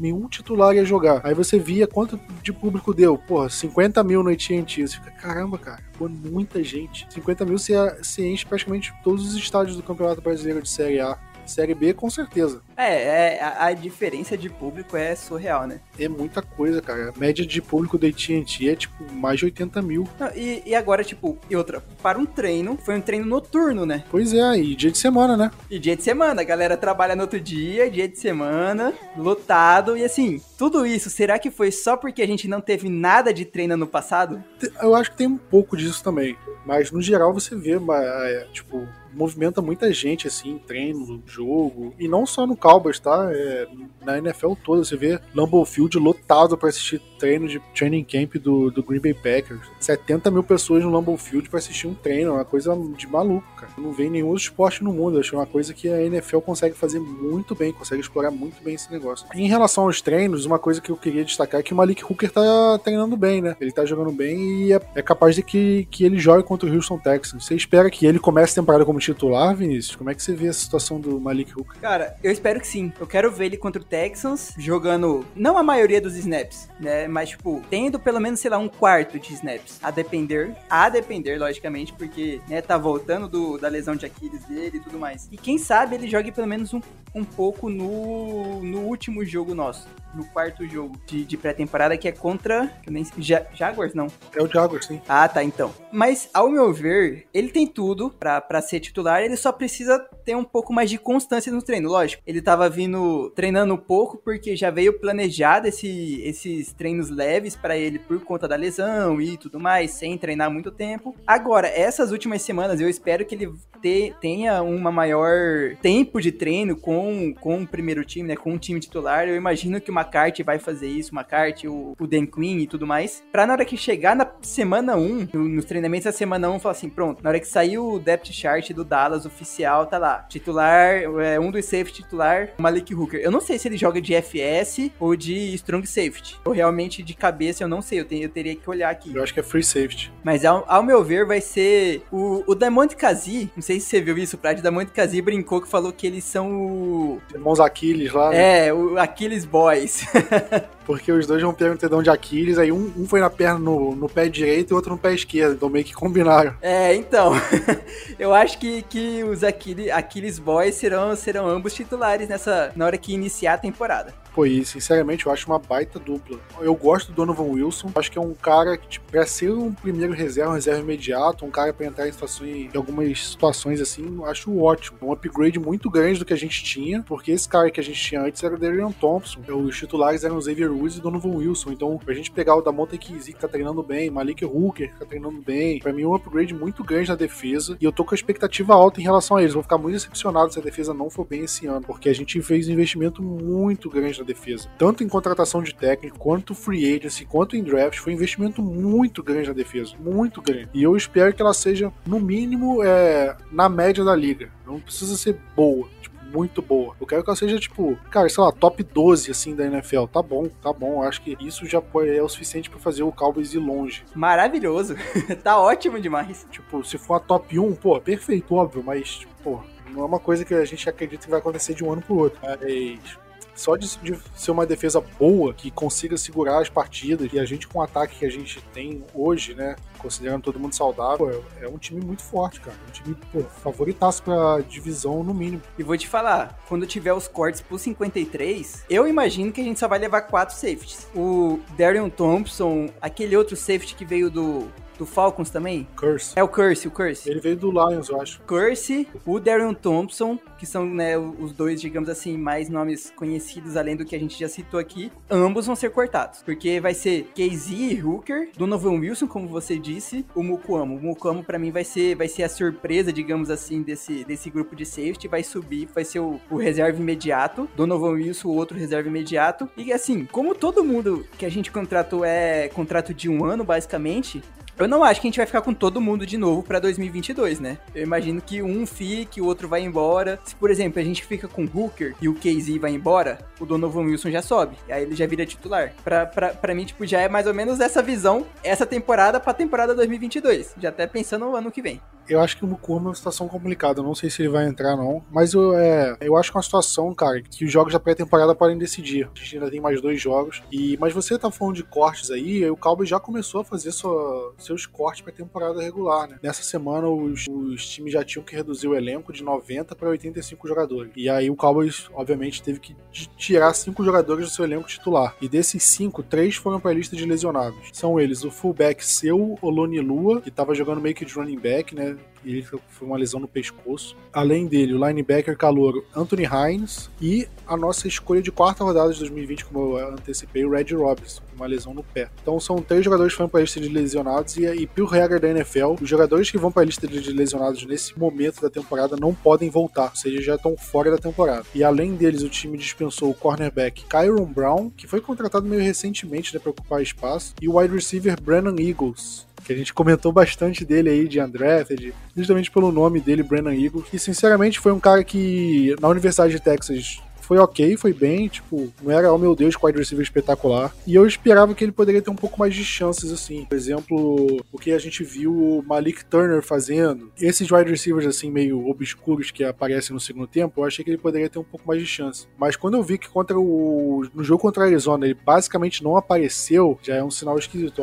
nenhum titular ia jogar. Aí você via quanto de público deu. Porra, 50 mil no AT&T. Você fica, caramba, cara, pô, muita gente. 50 mil você, você enche praticamente todos os estádios do Campeonato Brasileiro de Série A. Série B, com certeza. É, é a, a, diferença de público é surreal, né? É muita coisa, cara. A média de público da AT&T é, tipo, mais de 80 mil. Não, e, e agora, tipo, e outra, para um treino, foi um treino noturno, né? Pois é, e dia de semana, né? E dia de semana, a galera trabalha no outro dia, dia de semana, lotado, e assim, tudo isso, será que foi só porque a gente não teve nada de treino no passado? Eu acho que tem um pouco disso também, mas no geral você vê, é, tipo, movimenta muita gente, assim, treino, jogo. E não só no Cowboys, tá? É, na NFL toda. Você vê Lambeau Field lotado para assistir treino de training camp do, do Green Bay Packers. 70 mil pessoas no Lambeau Field para assistir um treino. É uma coisa de maluco, cara. Não vem nenhum outro esporte no mundo. Acho uma coisa que a NFL consegue fazer muito bem, consegue explorar muito bem esse negócio. Em relação aos treinos, uma coisa que eu queria destacar é que o Malik Hooker tá treinando bem, né? Ele tá jogando bem e é, é capaz de que, que ele jogue contra o Houston Texans. Você espera que ele comece a temporada como titular, Vinícius? Como é que você vê a situação do Malik Hooker? Cara, eu espero que sim. Eu quero ver ele contra o Texans jogando, não a maioria dos snaps, né? Mas, tipo, tendo pelo menos, sei lá, um quarto de snaps. A depender, a depender, logicamente, porque, né, tá voltando do, da lesão de Aquiles dele e tudo mais. E quem sabe ele jogue pelo menos um um pouco no, no último jogo nosso no quarto jogo de, de pré-temporada, que é contra. Nem, ja, Jaguars, não. É o Jaguars, sim. Ah, tá, então. Mas, ao meu ver, ele tem tudo para ser titular, ele só precisa ter um pouco mais de constância no treino. Lógico, ele tava vindo treinando um pouco, porque já veio planejado esse, esses treinos leves para ele por conta da lesão e tudo mais, sem treinar muito tempo. Agora, essas últimas semanas, eu espero que ele te, tenha uma maior tempo de treino com, com o primeiro time, né? Com o time titular. Eu imagino que uma McCarthy vai fazer isso, McCarthy, o, o Dan Quinn e tudo mais. Pra na hora que chegar na semana 1, no, nos treinamentos da semana 1, falar assim, pronto, na hora que sair o depth chart do Dallas oficial, tá lá. Titular, é, um dos safety titular, Malik Hooker. Eu não sei se ele joga de FS ou de strong safety. Ou realmente de cabeça, eu não sei, eu, tenho, eu teria que olhar aqui. Eu acho que é free safety. Mas ao, ao meu ver, vai ser o, o Damont Kazi, não sei se você viu isso, Prade, Damont Kazi brincou que falou que eles são o... Irmãos Aquiles lá. Né? É, o Aquiles Boys. Thanks. <laughs> Porque os dois romperam o tendão de Aquiles, aí um, um foi na perna no, no, pé direito e o outro no pé esquerdo, então meio que combinaram. É, então. <laughs> eu acho que, que os Aquiles, Aquiles Boys serão, serão ambos titulares nessa na hora que iniciar a temporada. Pô, e sinceramente eu acho uma baita dupla. Eu gosto do Donovan Wilson, acho que é um cara que, tipo, pra ser um primeiro reserva, um reserva imediato, um cara pra entrar em situações, em algumas situações assim, acho ótimo. Um upgrade muito grande do que a gente tinha, porque esse cara que a gente tinha antes era o Darian Thompson. Os titulares eram o Xavier Woods e Donovan Wilson. Então, pra gente pegar o Damonte Kizzy, que tá treinando bem, Malik Hooker, que tá treinando bem, pra mim é um upgrade muito grande na defesa. E eu tô com a expectativa alta em relação a eles. Vou ficar muito decepcionado se a defesa não for bem esse ano, porque a gente fez um investimento muito grande na defesa. Tanto em contratação de técnico, quanto free agency, quanto em draft, foi um investimento muito grande na defesa. Muito grande. E eu espero que ela seja, no mínimo, é, na média da liga. Não precisa ser boa muito boa. Eu quero que ela seja, tipo, cara, sei lá, top 12, assim, da NFL. Tá bom, tá bom. Acho que isso já é o suficiente para fazer o Cowboys ir longe. Maravilhoso. <laughs> tá ótimo demais. Tipo, se for a top 1, pô, perfeito, óbvio, mas, tipo, pô, não é uma coisa que a gente acredita que vai acontecer de um ano pro outro. Mas só de, de, ser uma defesa boa, que consiga segurar as partidas, e a gente com o ataque que a gente tem hoje, né, considerando todo mundo saudável, é, é um time muito forte, cara. É um time pô, favoritaço pra divisão no mínimo. E vou te falar, quando tiver os cortes pro 53, eu imagino que a gente só vai levar quatro safeties. O Darion Thompson, aquele outro safety que veio do do Falcons também? Curse. É o Curse, o Curse. Ele veio do Lions, eu acho. Curse, o Darion Thompson, que são né, os dois, digamos assim, mais nomes conhecidos, além do que a gente já citou aqui. Ambos vão ser cortados. Porque vai ser Casey e Hooker, Donovan Wilson, como você disse, o Mukuamo. O Mukuamo, pra mim, vai ser, vai ser a surpresa, digamos assim, desse, desse grupo de safety. Vai subir, vai ser o, o reserva imediato. Donovan Wilson, o outro reserva imediato. E assim, como todo mundo que a gente contratou é contrato de um ano, basicamente, eu não acho que a gente vai ficar com todo mundo de novo para 2022, né? Eu imagino que um fique, o outro vai embora. Se, por exemplo, a gente fica com o Hooker e o KZ vai embora, o Donovan Wilson já sobe. E aí ele já vira titular. Pra, pra, pra mim, tipo, já é mais ou menos essa visão, essa temporada pra temporada 2022. Já até pensando no ano que vem. Eu acho que o Mukuma é uma situação complicada. Eu não sei se ele vai entrar, não. Mas eu, é, eu acho que é uma situação, cara, que os jogos da pré-temporada podem decidir. A gente ainda tem mais dois jogos. E, mas você tá falando de cortes aí, o Cowboys já começou a fazer sua, seus cortes pra temporada regular, né? Nessa semana, os, os times já tinham que reduzir o elenco de 90 para 85 jogadores. E aí o Cowboys, obviamente, teve que tirar cinco jogadores do seu elenco titular. E desses cinco, três foram pra lista de lesionados. São eles o fullback Seu Olonilua, que tava jogando meio que de running back, né? Ele foi uma lesão no pescoço. Além dele, o linebacker calouro Anthony Hines e a nossa escolha de quarta rodada de 2020, como eu antecipei, o Red Robinson, uma lesão no pé. Então são três jogadores que vão para a lista de lesionados e, e pelo regra da NFL, os jogadores que vão para a lista de lesionados nesse momento da temporada não podem voltar, ou seja, já estão fora da temporada. E além deles, o time dispensou o cornerback Kyron Brown, que foi contratado meio recentemente né, para ocupar espaço, e o wide receiver Brennan Eagles, que a gente comentou bastante dele aí de Undrafted, justamente pelo nome dele, Brennan Eagles. E sinceramente foi um cara que na Universidade de Texas foi ok, foi bem, tipo, não era, oh meu Deus, wide receiver espetacular. E eu esperava que ele poderia ter um pouco mais de chances, assim. Por exemplo, o que a gente viu o Malik Turner fazendo. Esses wide receivers, assim, meio obscuros que aparecem no segundo tempo, eu achei que ele poderia ter um pouco mais de chance. Mas quando eu vi que contra o. no jogo contra a Arizona ele basicamente não apareceu, já é um sinal esquisito,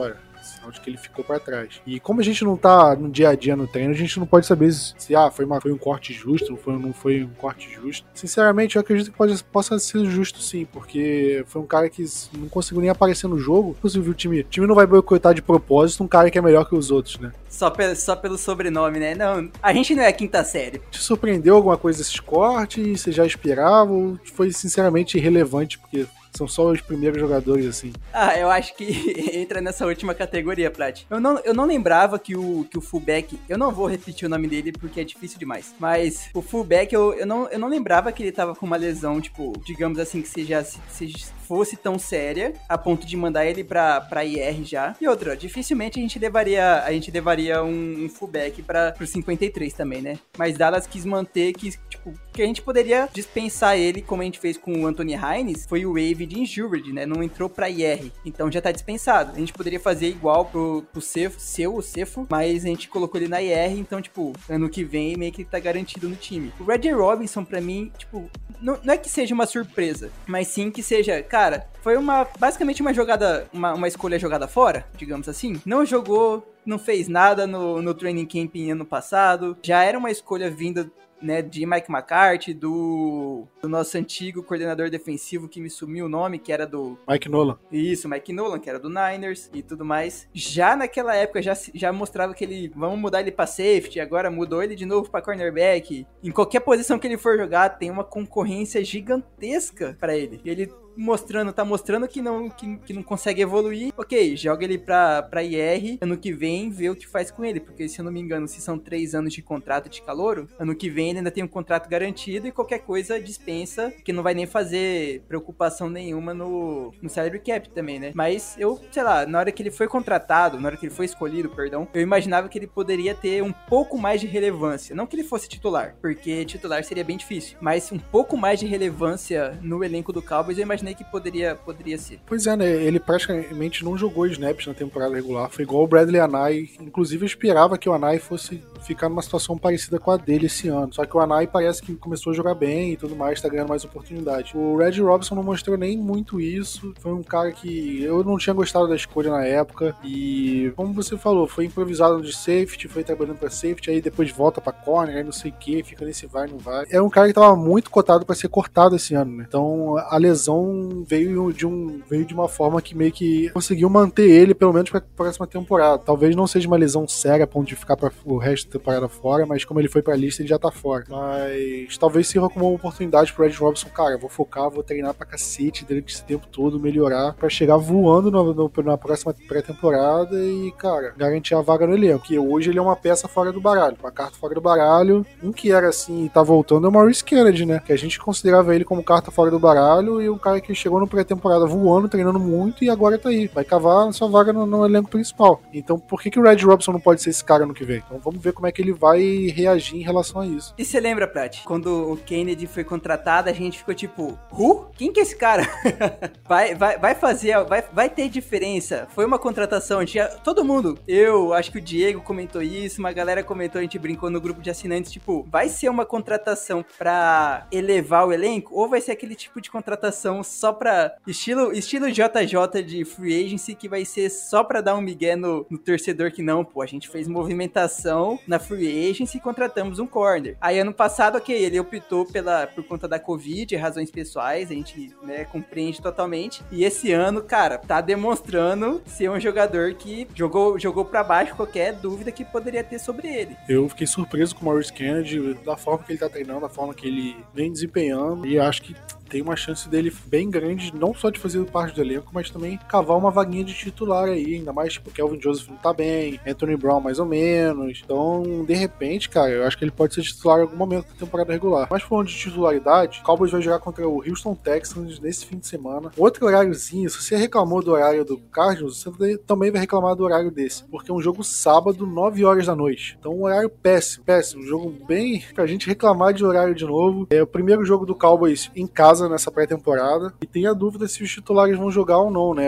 olha sinal de que ele ficou para trás. E como a gente não tá no dia a dia no treino, a gente não pode saber se, se ah, foi, uma, foi um corte justo, foi, não foi um corte justo. Sinceramente, eu acredito que pode, possa ser justo sim, porque foi um cara que não conseguiu nem aparecer no jogo. Inclusive, o time, o time não vai boicotar de propósito um cara que é melhor que os outros, né? Só, pelo, só pelo sobrenome, né? Não, a gente não é quinta série. Te surpreendeu alguma coisa esses cortes? Você já esperava? Ou foi sinceramente irrelevante? Porque são só os primeiros jogadores, assim. Ah, eu acho que <laughs> entra nessa última categoria, Plat. Eu não, eu não lembrava que o, que o fullback. Eu não vou repetir o nome dele porque é difícil demais. Mas o fullback, eu, eu, não, eu não lembrava que ele tava com uma lesão, tipo, digamos assim, que seja, seja fosse tão séria a ponto de mandar ele pra, pra IR já. E outra, dificilmente a gente levaria, a gente levaria um, um fullback para pro 53 também, né? Mas Dallas quis manter que, tipo, que a gente poderia dispensar ele, como a gente fez com o Anthony Hines, foi o wave de injured, né? Não entrou pra IR. Então já tá dispensado. A gente poderia fazer igual pro, pro seu, o Cefo, mas a gente colocou ele na IR, então, tipo, ano que vem meio que tá garantido no time. O Reggie Robinson, pra mim, tipo, não, não é que seja uma surpresa, mas sim que seja, cara, foi uma basicamente uma jogada, uma, uma escolha jogada fora, digamos assim. Não jogou, não fez nada no, no training camp ano passado. Já era uma escolha vinda né, de Mike McCarthy, do, do, nosso antigo coordenador defensivo que me sumiu o nome, que era do Mike Nolan. Isso, Mike Nolan, que era do Niners e tudo mais. Já naquela época já, já mostrava que ele vamos mudar ele para safety, agora mudou ele de novo para cornerback. Em qualquer posição que ele for jogar, tem uma concorrência gigantesca para ele. Ele mostrando, tá mostrando que não, que, que não consegue evoluir, ok, joga ele pra, pra IR, ano que vem vê o que faz com ele, porque se eu não me engano, se são três anos de contrato de calouro, ano que vem ele ainda tem um contrato garantido e qualquer coisa dispensa, que não vai nem fazer preocupação nenhuma no, no salary cap também, né? Mas eu, sei lá, na hora que ele foi contratado, na hora que ele foi escolhido, perdão, eu imaginava que ele poderia ter um pouco mais de relevância. Não que ele fosse titular, porque titular seria bem difícil, mas um pouco mais de relevância no elenco do Cowboys eu imaginei que poderia, poderia ser. Pois é, né? Ele praticamente não jogou snaps na temporada regular. Foi igual o Bradley Anai. Inclusive, eu esperava que o Anai fosse ficar numa situação parecida com a dele esse ano. Só que o Anai parece que começou a jogar bem e tudo mais, tá ganhando mais oportunidade. O Red Robinson não mostrou nem muito isso. Foi um cara que eu não tinha gostado da escolha na época. E, como você falou, foi improvisado de safety, foi trabalhando pra safety, aí depois volta pra corner, aí não sei o que, fica nesse vai, não vai. É um cara que tava muito cotado para ser cortado esse ano, né? Então a lesão veio de um veio de uma forma que meio que conseguiu manter ele pelo menos para a próxima temporada. Talvez não seja uma lesão séria a ponto de ficar para o resto da temporada fora, mas como ele foi para a lista, ele já tá fora. Mas talvez sirva como uma oportunidade pro Ed Robson, cara, vou focar, vou treinar pra cacete durante esse tempo todo, melhorar para chegar voando no, no, na próxima pré-temporada e, cara, garantir a vaga no elenco. Que hoje ele é uma peça fora do baralho, uma carta fora do baralho. Um que era assim e tá voltando é o Maurice Kennedy, né? Que a gente considerava ele como carta fora do baralho e o cara que chegou no pré-temporada voando, treinando muito e agora tá aí. Vai cavar sua vaga no, no, elenco principal. Então por que, que o Red Robson não pode ser esse cara no que vem? Então vamos ver como é que ele vai reagir em relação a isso. E você lembra, Prat, quando o Kennedy foi contratado, a gente ficou tipo, Who? Quem que é esse cara? <laughs> vai, vai, vai fazer, vai, vai ter diferença. Foi uma contratação, tinha todo mundo. Eu, acho que o Diego comentou isso, uma galera comentou, a gente brincou no grupo de assinantes, tipo, vai ser uma contratação pra elevar o elenco ou vai ser aquele tipo de contratação só pra. Estilo, estilo JJ de free agency, que vai ser só pra dar um migué no, no torcedor que não, pô, a gente fez movimentação na free agency e contratamos um corner. Aí ano passado, ok, ele optou pela, por conta da Covid, razões pessoais, a gente né, compreende totalmente. E esse ano, cara, tá demonstrando ser um jogador que jogou, jogou pra baixo qualquer dúvida que poderia ter sobre ele. Eu fiquei surpreso com o Maurice Kennedy, da forma que ele tá treinando, da forma que ele vem desempenhando, e acho que tem uma chance dele bem grande, não só de fazer parte do elenco, mas também cavar uma vaguinha de titular aí, ainda mais tipo, Kelvin Joseph não tá bem, Anthony Brown mais ou menos. Então, de repente, cara, eu acho que ele pode ser titular em algum momento da temporada regular. Mas falando de titularidade, o Cowboys vai jogar contra o Houston Texans nesse fim de semana. Outro horáriozinho, se você reclamou do horário do Cardinals, você também vai reclamar do horário desse, porque é um jogo sábado, 9 horas da noite. Então, um horário péssimo, péssimo. Um jogo bem pra gente reclamar de horário de novo. É o primeiro jogo do Cowboys em casa casa nessa pré-temporada e tem a dúvida se os titulares vão jogar ou não, né?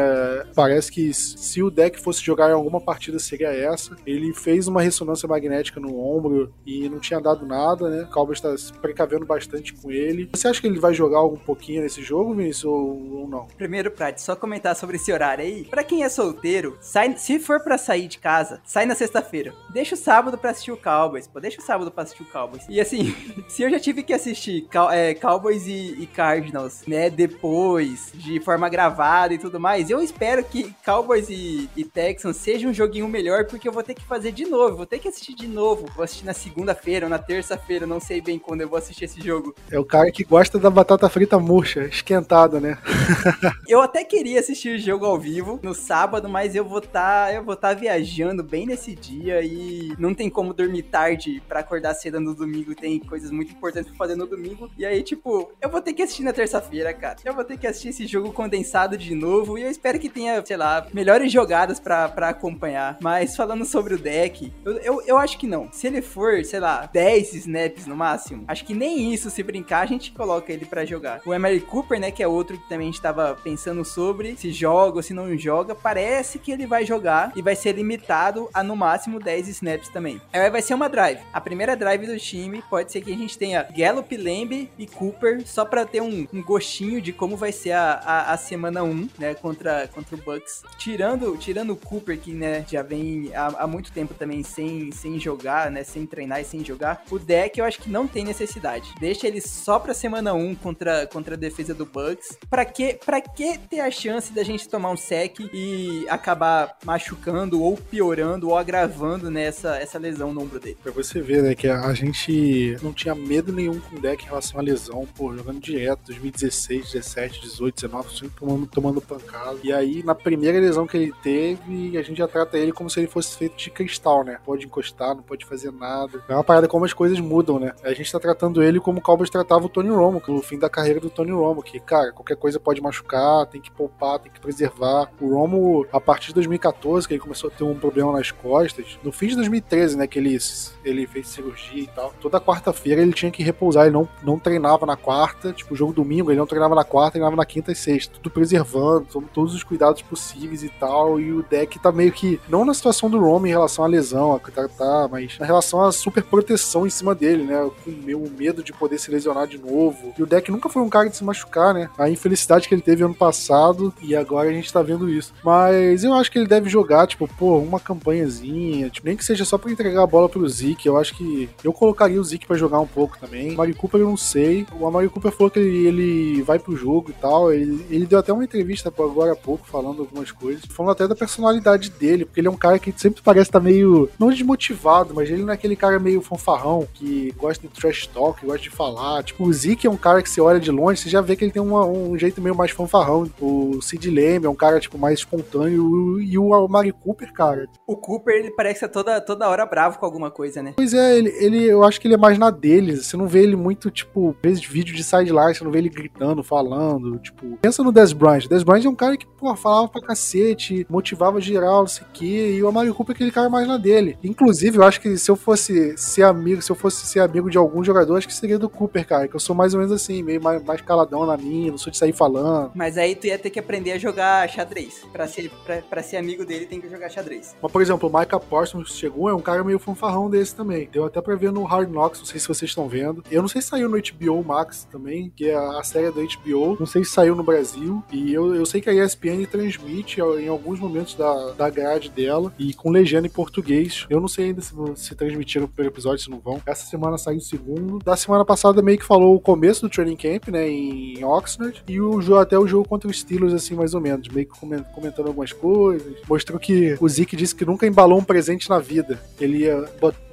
Parece que se o deck fosse jogar em alguma partida seria essa. Ele fez uma ressonância magnética no ombro e não tinha dado nada, né? O Cowboys está se precavendo bastante com ele. Você acha que ele vai jogar um pouquinho nesse jogo, Vinícius, ou, não? Primeiro, Prat, só comentar sobre esse horário aí. Pra quem é solteiro, sai, se for para sair de casa, sai na sexta-feira. Deixa o sábado pra assistir o Cowboys, pô. Deixa o sábado pra assistir o Cowboys. E assim, <laughs> se eu já tive que assistir é, Cowboys e, e Cardinals, né, depois, de forma gravada e tudo mais, eu espero que Cowboys e, e Texans seja um joguinho melhor, porque eu vou ter que fazer de novo, vou ter que assistir de novo. Vou assistir na segunda-feira ou na terça-feira, não sei bem quando eu vou assistir esse jogo. É o cara que gosta da batata frita murcha, esquentada, né? <laughs> eu até queria assistir o jogo ao vivo no sábado, mas eu vou estar tá, eu vou estar tá viajando bem nesse dia e não tem como dormir tarde para acordar cedo no domingo, tem coisas muito importantes pra fazer no domingo. E aí, tipo, eu vou ter que assistir na terça-feira, cara. Eu vou ter que assistir esse jogo condensado de novo e eu espero que tenha, sei lá, melhores jogadas para acompanhar. Mas falando sobre o deck, eu, eu, eu acho que não. Se ele for, sei lá, 10 snaps no máximo, acho que nem isso, se brincar, a gente coloca ele para jogar. O Emery Cooper, né, que é outro que também a gente tava pensando sobre, se joga ou se não joga, parece que ele vai jogar e vai ser limitado a no máximo 10 snaps também. Aí vai ser uma drive. A primeira drive do time pode ser que a gente tenha Gallup, Lamb e Cooper, só para ter um, um, gostinho de como vai ser a, a, a, semana 1, né, contra, contra o Bucks. Tirando, tirando o Cooper, que, né, já vem há, há muito tempo também sem, sem jogar, né, sem treinar e sem jogar, o deck eu acho que não tem necessidade. Deixa ele só pra semana 1 contra, contra a defesa do Bucks. Pra que, pra que ter a chance da gente tomar um sec e acabar machucando ou piorando ou agravando né, essa lesão no ombro dele? Pra você ver, né, que a gente não tinha medo nenhum com o deck em relação à lesão, pô, jogando direto, 2016, 17, 18, 19, sempre tomando, tomando pancada. E aí, na primeira lesão que ele teve, a gente já trata ele como se ele fosse feito de cristal, né? Pode encostar, não pode fazer nada. É uma parada como as coisas mudam, né? A gente tá tratando ele como o Cowboys tratava o Tony Romo, no fim da carreira do Tony Romo, que, cara, qualquer coisa pode machucar, tem que poupar, tem que preservar. O Romo, a partir de 2014, que ele começou a ter um problema nas costas, no fim de 2013, né, que ele, ele fez cirurgia e tal, toda quarta-feira ele tinha que repousar, ele não, não treinava na quarta, tipo, o jogo domingo, ele não treinava na quarta, treinava na quinta e sexta, tudo preservando, todos os cuidados possíveis e tal, e o deck tá meio que, não na situação do Romo em relação à lesão, tá, tá, mas na relação à super proteção em cima dele, né, com o medo de poder se lesionar de novo, e o deck nunca foi um cara de se machucar, né, a infelicidade que ele teve ano passado, e agora a gente tá vendo isso. Mas eu acho que ele deve jogar, tipo, pô, uma campanhazinha, tipo, nem que seja só pra entregar a bola pro Zeke, eu acho que eu colocaria o Zeke para jogar um pouco também. O Mari Cooper eu não sei. O Amari Cooper falou que ele, ele vai pro jogo e tal. Ele, ele deu até uma entrevista agora há pouco falando algumas coisas. Falando até da personalidade dele, porque ele é um cara que sempre parece estar tá meio, não desmotivado, mas ele não é aquele cara meio fanfarrão que gosta de trash talk, que gosta de falar. Tipo, o Zeke é um cara que você olha de longe, você já vê que ele tem uma, um jeito meio mais fanfarrão. O Sid Lamb é um cara, tipo, mais espontâneo. E o Amari Cooper, cara. O Cooper, ele parece ser toda, toda hora bravo com alguma coisa, né? Pois é, ele, ele, eu acho que ele é mais na dele. Você não vê ele muito, tipo, vezes vídeo de sideline, você não vê ele gritando, falando. Tipo, pensa no Des Bryant. Des Bryant é um cara que, pô, falava pra cacete, motivava geral, não sei o quê. E o Amari Cooper é aquele cara mais na dele. Inclusive, eu acho que se eu fosse ser amigo, se eu fosse ser amigo de algum jogador, acho que seria do Cooper, cara. Que eu sou mais ou menos assim, meio mais, mais caladão na minha, não sou de sair falando. Mas aí tu ia ter que aprender a jogar xadrez. Pra ser, pra, pra ser amigo dele, tem que jogar xadrez. Mas, por exemplo, o Micah Parsons chegou, é um cara meio fanfarrão desse também. Deu até pra ver no Hard Knocks, não sei se vocês estão vendo. Eu não sei se saiu no HBO Max também, que é a série da HBO. Não sei se saiu no Brasil. E eu, eu sei que a ESPN transmite em alguns momentos da, da grade dela e com legenda em português. Eu não sei ainda se, se transmitiram o primeiro episódio, se não vão. Essa semana saiu o segundo. Da semana passada meio que falou o começo do training camp, né, em Oxford. E o até o jogo contra os Steelers, assim, mais ou menos. Meio que comentando algumas coisas. Mostrou que o Zeke disse que nunca embalou um presente na vida. Ele ia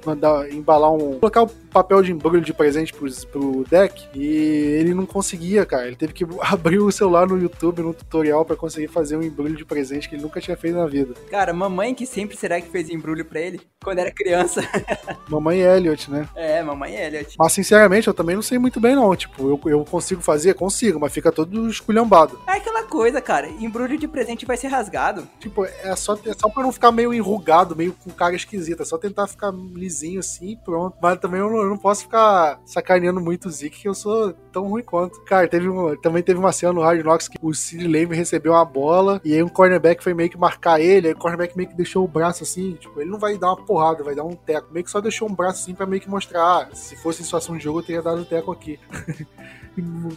mandar embalar um. colocar o papel de embrulho de presente pro, pro deck e ele não conseguia, cara. Ele teve que <laughs> abrir o celular no YouTube, no tutorial, para conseguir fazer um embrulho de presente que ele nunca tinha feito na vida. Cara, mamãe que sempre será que fez embrulho para ele quando era criança. <laughs> mamãe Elliot, né? É, mamãe Elliot. Mas sinceramente, eu também não sei muito bem, não. Tipo, eu, eu consigo fazer? Consigo, mas fica todo esculhambado. É aquela coisa, cara. Embrulho de presente vai ser rasgado. Tipo, é só, é só pra não ficar meio enrugado, meio com cara esquisita. É só tentar ficar lisinho assim pronto. Mas também eu não, eu não posso ficar sacaneando muito o Zeke, que eu sou tão ruim quanto. Cara, teve um, também teve uma cena no Hard Knocks que o Sid Lamb recebeu uma bola e aí um cornerback foi meio que marcar ele, aí o cornerback meio que deixou o braço assim, tipo, ele não vai dar uma porrada, vai dar um teco. Meio que só deixou um braço assim pra meio que mostrar, ah, se fosse em situação de jogo eu teria dado o teco aqui. <laughs>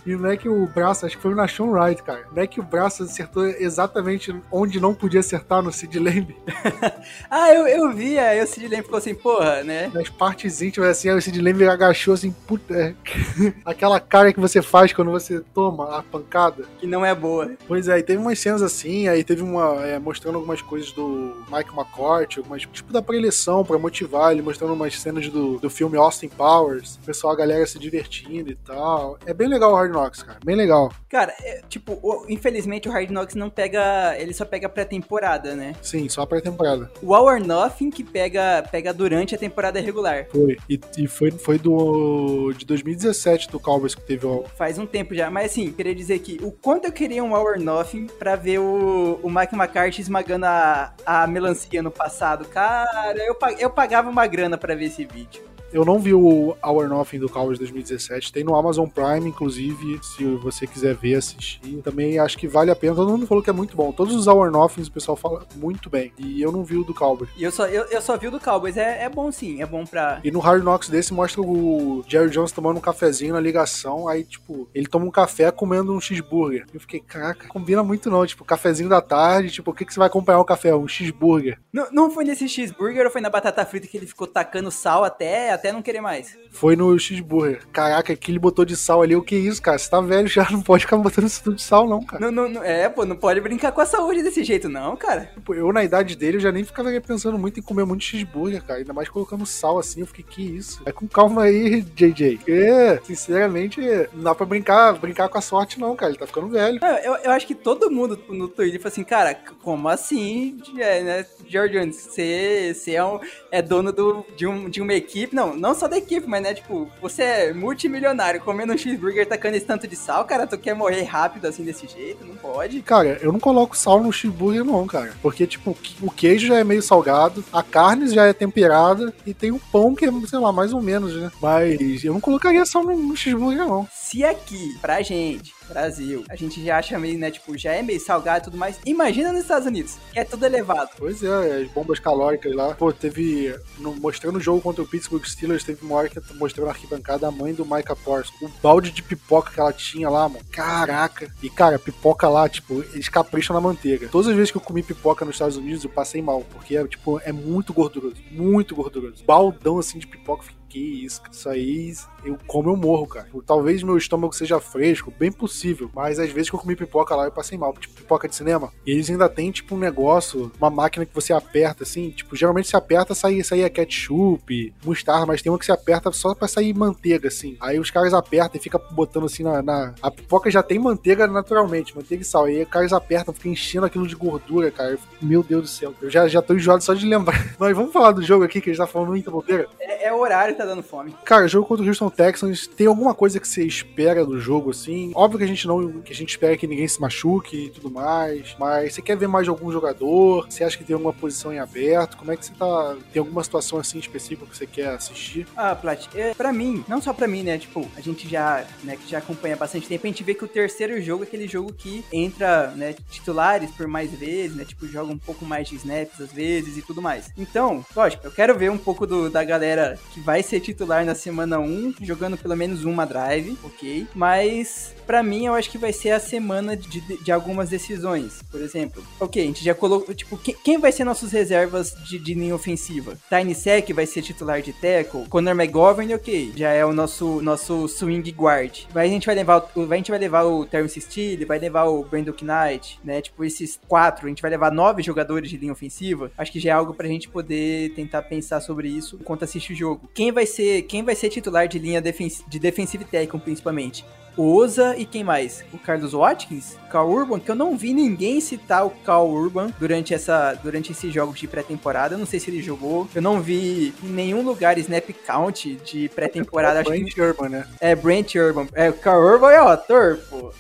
E não é que o braço, acho que foi o Nashon Wright, cara. Não é que o braço acertou exatamente onde não podia acertar no Sid Lamb. <laughs> ah, eu, eu vi, aí o Sid Lamb ficou assim, porra, né? Nas partes íntimas, assim, aí o Sid Lamb agachou assim, puta. É. <laughs> Aquela cara que você faz quando você toma a pancada. Que não é boa. Pois é, e teve umas cenas assim, aí teve uma. É, mostrando algumas coisas do Mike McCourt, algumas, tipo da preleção pra motivar ele, mostrando umas cenas do, do filme Austin Powers. O pessoal, a galera se divertindo e tal. É bem legal o Hard Knocks, cara. Bem legal. Cara, é, tipo, o, infelizmente o Hard Knocks não pega. Ele só pega pré-temporada, né? Sim, só pré-temporada. O Hour Nothing que pega, pega durante a temporada regular. Foi. E, e, foi, foi do. de 2017 do Cowboys que teve o. Faz um tempo já. Mas assim, queria dizer que o quanto eu queria um Hour Nothing pra ver o, o Mike McCarthy esmagando a, a melancia no passado. Cara, eu, eu pagava uma grana pra ver esse vídeo. Eu não vi o Hour Nothing do Cowboys 2017. Tem no Amazon Prime, inclusive, se você quiser ver, assistir. Também acho que vale a pena. Todo mundo falou que é muito bom. Todos os Hour Nothings o pessoal fala muito bem. E eu não vi o do Cowboys. E eu só, eu, eu só vi o do Cowboys. É, é bom sim, é bom pra. E no Hard Knocks desse mostra o Jerry Jones tomando um cafezinho na ligação. Aí, tipo, ele toma um café comendo um cheeseburger. Eu fiquei, caraca, combina muito não. Tipo, cafezinho da tarde. Tipo, o que, que você vai acompanhar o café? Um cheeseburger. Não, não foi nesse cheeseburger ou foi na batata frita que ele ficou tacando sal até, até não querer mais? Foi no cheeseburger. Caraca, que ele botou de sal ali. O que é isso, cara? Você tá velho já, <laughs> não pode ficar botando isso tudo de sal, não, cara. Não, não, não, é, pô, não pode brincar com a saúde desse jeito, não, cara. Eu, na idade dele, eu já nem ficava pensando muito em comer muito cheeseburger, cara. Ainda mais colocando sal assim. Eu fiquei, que isso? É com calma aí, JJ. Porque, sinceramente, não dá pra brincar, brincar com a sorte, não, cara. Ele tá ficando velho. Eu, eu acho que todo mundo no Twitter falou assim, cara, como assim, é, né, George Jones? Você, você é, um, é dono do, de, um, de uma equipe? Não, não só da equipe, mas né, tipo, você é multimilionário comendo um cheeseburger tacando esse tanto de sal, cara, tu quer morrer rápido assim desse jeito? Não pode. Cara, eu não coloco sal no cheeseburger não, cara. Porque, tipo, o queijo já é meio salgado, a carne já é temperada e tem o pão que é, sei lá, mais ou menos, né? Mas eu não colocaria sal no, no cheeseburger não. Se aqui, pra gente, Brasil, a gente já acha meio, né, tipo, já é meio salgado e tudo mais. Imagina nos Estados Unidos, que é tudo elevado. Pois é, as bombas calóricas lá. Pô, teve. No, mostrando o jogo contra o Pittsburgh Steelers, teve uma hora que mostrou na arquibancada a mãe do Micah Parsons. O balde de pipoca que ela tinha lá, mano. Caraca. E, cara, pipoca lá, tipo, eles capricham na manteiga. Todas as vezes que eu comi pipoca nos Estados Unidos, eu passei mal, porque é, tipo, é muito gorduroso. Muito gorduroso. Baldão assim de pipoca, isso, isso aí eu como eu morro, cara. Talvez meu estômago seja fresco, bem possível, mas às vezes que eu comi pipoca lá eu passei mal, tipo pipoca de cinema. E eles ainda tem tipo um negócio, uma máquina que você aperta assim, tipo, geralmente se aperta sai sai ketchup, mostarda, mas tem uma que se aperta só para sair manteiga assim. Aí os caras apertam e fica botando assim na, na, a pipoca já tem manteiga naturalmente, manteiga e sal. Aí os caras apertam, fica enchendo aquilo de gordura, cara. Meu Deus do céu. Eu já já tô enjoado só de lembrar. <laughs> Mas vamos falar do jogo aqui que a gente tá falando muita bobeira. É, é horário, tá dando fome. Cara, jogo contra o Houston Texans, tem alguma coisa que você espera do jogo, assim? Óbvio que a gente não. que a gente espera que ninguém se machuque e tudo mais. Mas você quer ver mais de algum jogador? Você acha que tem alguma posição em aberto? Como é que você tá. Tem alguma situação assim específica que você quer assistir? Ah, Plat, é, pra mim, não só pra mim, né? Tipo, a gente já, né, que já acompanha bastante tempo, a gente vê que o terceiro jogo é aquele jogo que entra, né, titulares por mais vezes, né? Tipo, joga um pouco mais de snaps às vezes e tudo mais. Então, lógico, eu quero ver um pouco do, da galera que vai ser titular na semana 1, jogando pelo menos uma drive, ok? Mas para mim eu acho que vai ser a semana de, de, algumas decisões. Por exemplo, ok, a gente já colocou, tipo, quem, quem vai ser nossos reservas de, de linha ofensiva? Tiny Sec vai ser titular de tackle, Conor McGovern, ok, já é o nosso, nosso swing guard. Mas a gente vai levar o, a gente vai levar o Terrence Steele, vai levar o Brandon Knight, né? Tipo, esses quatro, a gente vai levar nove jogadores de linha ofensiva. Acho que já é algo pra gente poder tentar pensar sobre isso enquanto assiste o jogo. Quem vai ser, quem vai ser titular de linha defens de defensive tackle, principalmente? Oza e quem mais? O Carlos Watkins? Carl Urban, que eu não vi ninguém citar o Carl Urban durante, essa, durante esses jogos de pré-temporada. Não sei se ele jogou. Eu não vi em nenhum lugar snap count de pré-temporada. É Brent que... Urban, né? É, Brent Urban. É, o Carl Urban é o ator, pô.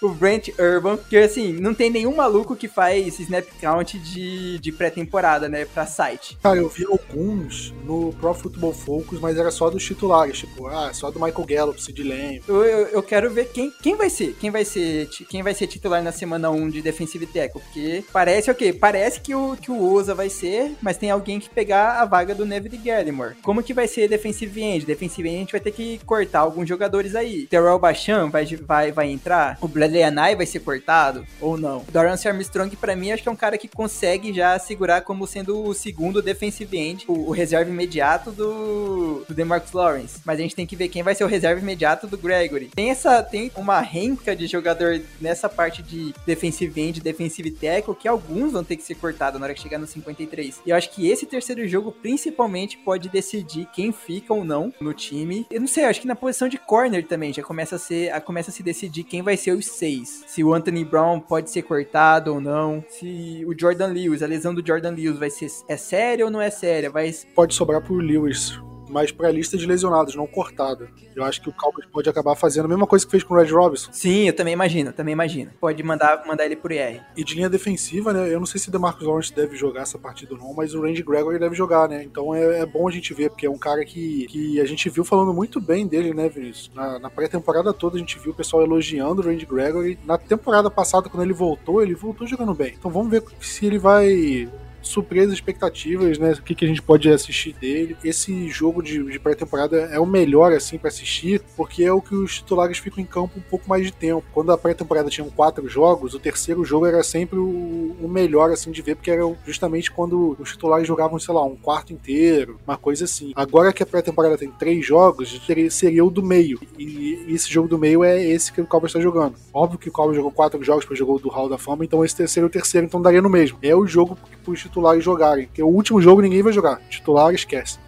<laughs> o Brent Urban, que assim, não tem nenhum maluco que faz snap count de, de pré-temporada, né, pra site. Cara, eu vi alguns no Pro Football Focus, mas era só dos titulares, tipo, ah, só do Michael Gallup, Sid Lamb, eu, eu, eu, quero ver quem, quem vai ser. Quem vai ser quem vai ser titular na semana 1 de Defensive Tackle. Porque parece, ok, parece que o, que o Oza vai ser, mas tem alguém que pegar a vaga do Neville Gallimore. Como que vai ser Defensive End? Defensive End a gente vai ter que cortar alguns jogadores aí. Terrell Bachan vai, vai, vai entrar? O Bradley Anai vai ser cortado? Ou não? Dorance Armstrong, para mim, acho que é um cara que consegue já segurar como sendo o segundo Defensive End, o, o reserva imediato do, do DeMarcus Lawrence. Mas a gente tem que ver quem vai ser o reserva imediato do Gregory. Tem essa, tem uma renca de jogador nessa parte de defensive end, defensive tackle, que alguns vão ter que ser cortados na hora que chegar no 53. E eu acho que esse terceiro jogo, principalmente, pode decidir quem fica ou não no time. Eu não sei, acho que na posição de corner também já começa a ser, a, começa a se decidir quem vai ser os seis. Se o Anthony Brown pode ser cortado ou não. Se o Jordan Lewis, a lesão do Jordan Lewis vai ser é séria ou não é séria? Vai... Pode sobrar pro Lewis mas pra lista de lesionados, não cortada. Eu acho que o Cowboys pode acabar fazendo a mesma coisa que fez com o Red Robinson. Sim, eu também imagino, também imagino. Pode mandar, mandar ele pro IR. E de linha defensiva, né? Eu não sei se o DeMarcus Lawrence deve jogar essa partida ou não, mas o Randy Gregory deve jogar, né? Então é, é bom a gente ver, porque é um cara que, que a gente viu falando muito bem dele, né, Vinícius? Na, na pré-temporada toda a gente viu o pessoal elogiando o Randy Gregory. Na temporada passada, quando ele voltou, ele voltou jogando bem. Então vamos ver se ele vai suprir as expectativas, né? O que, que a gente pode assistir dele. Esse jogo de, de pré-temporada é o melhor, assim, para assistir, porque é o que os titulares ficam em campo um pouco mais de tempo. Quando a pré-temporada tinha quatro jogos, o terceiro jogo era sempre o, o, melhor, assim, de ver, porque era justamente quando os titulares jogavam, sei lá, um quarto inteiro, uma coisa assim. Agora que a pré-temporada tem três jogos, seria o do meio. E esse jogo do meio é esse que o Cowboys está jogando. Óbvio que o Cowboys jogou quatro jogos, depois jogou do Hall da Fama, então esse terceiro é o terceiro, então daria no mesmo. É o jogo para os titulares jogarem. Porque o último jogo ninguém vai jogar. Titular esquece.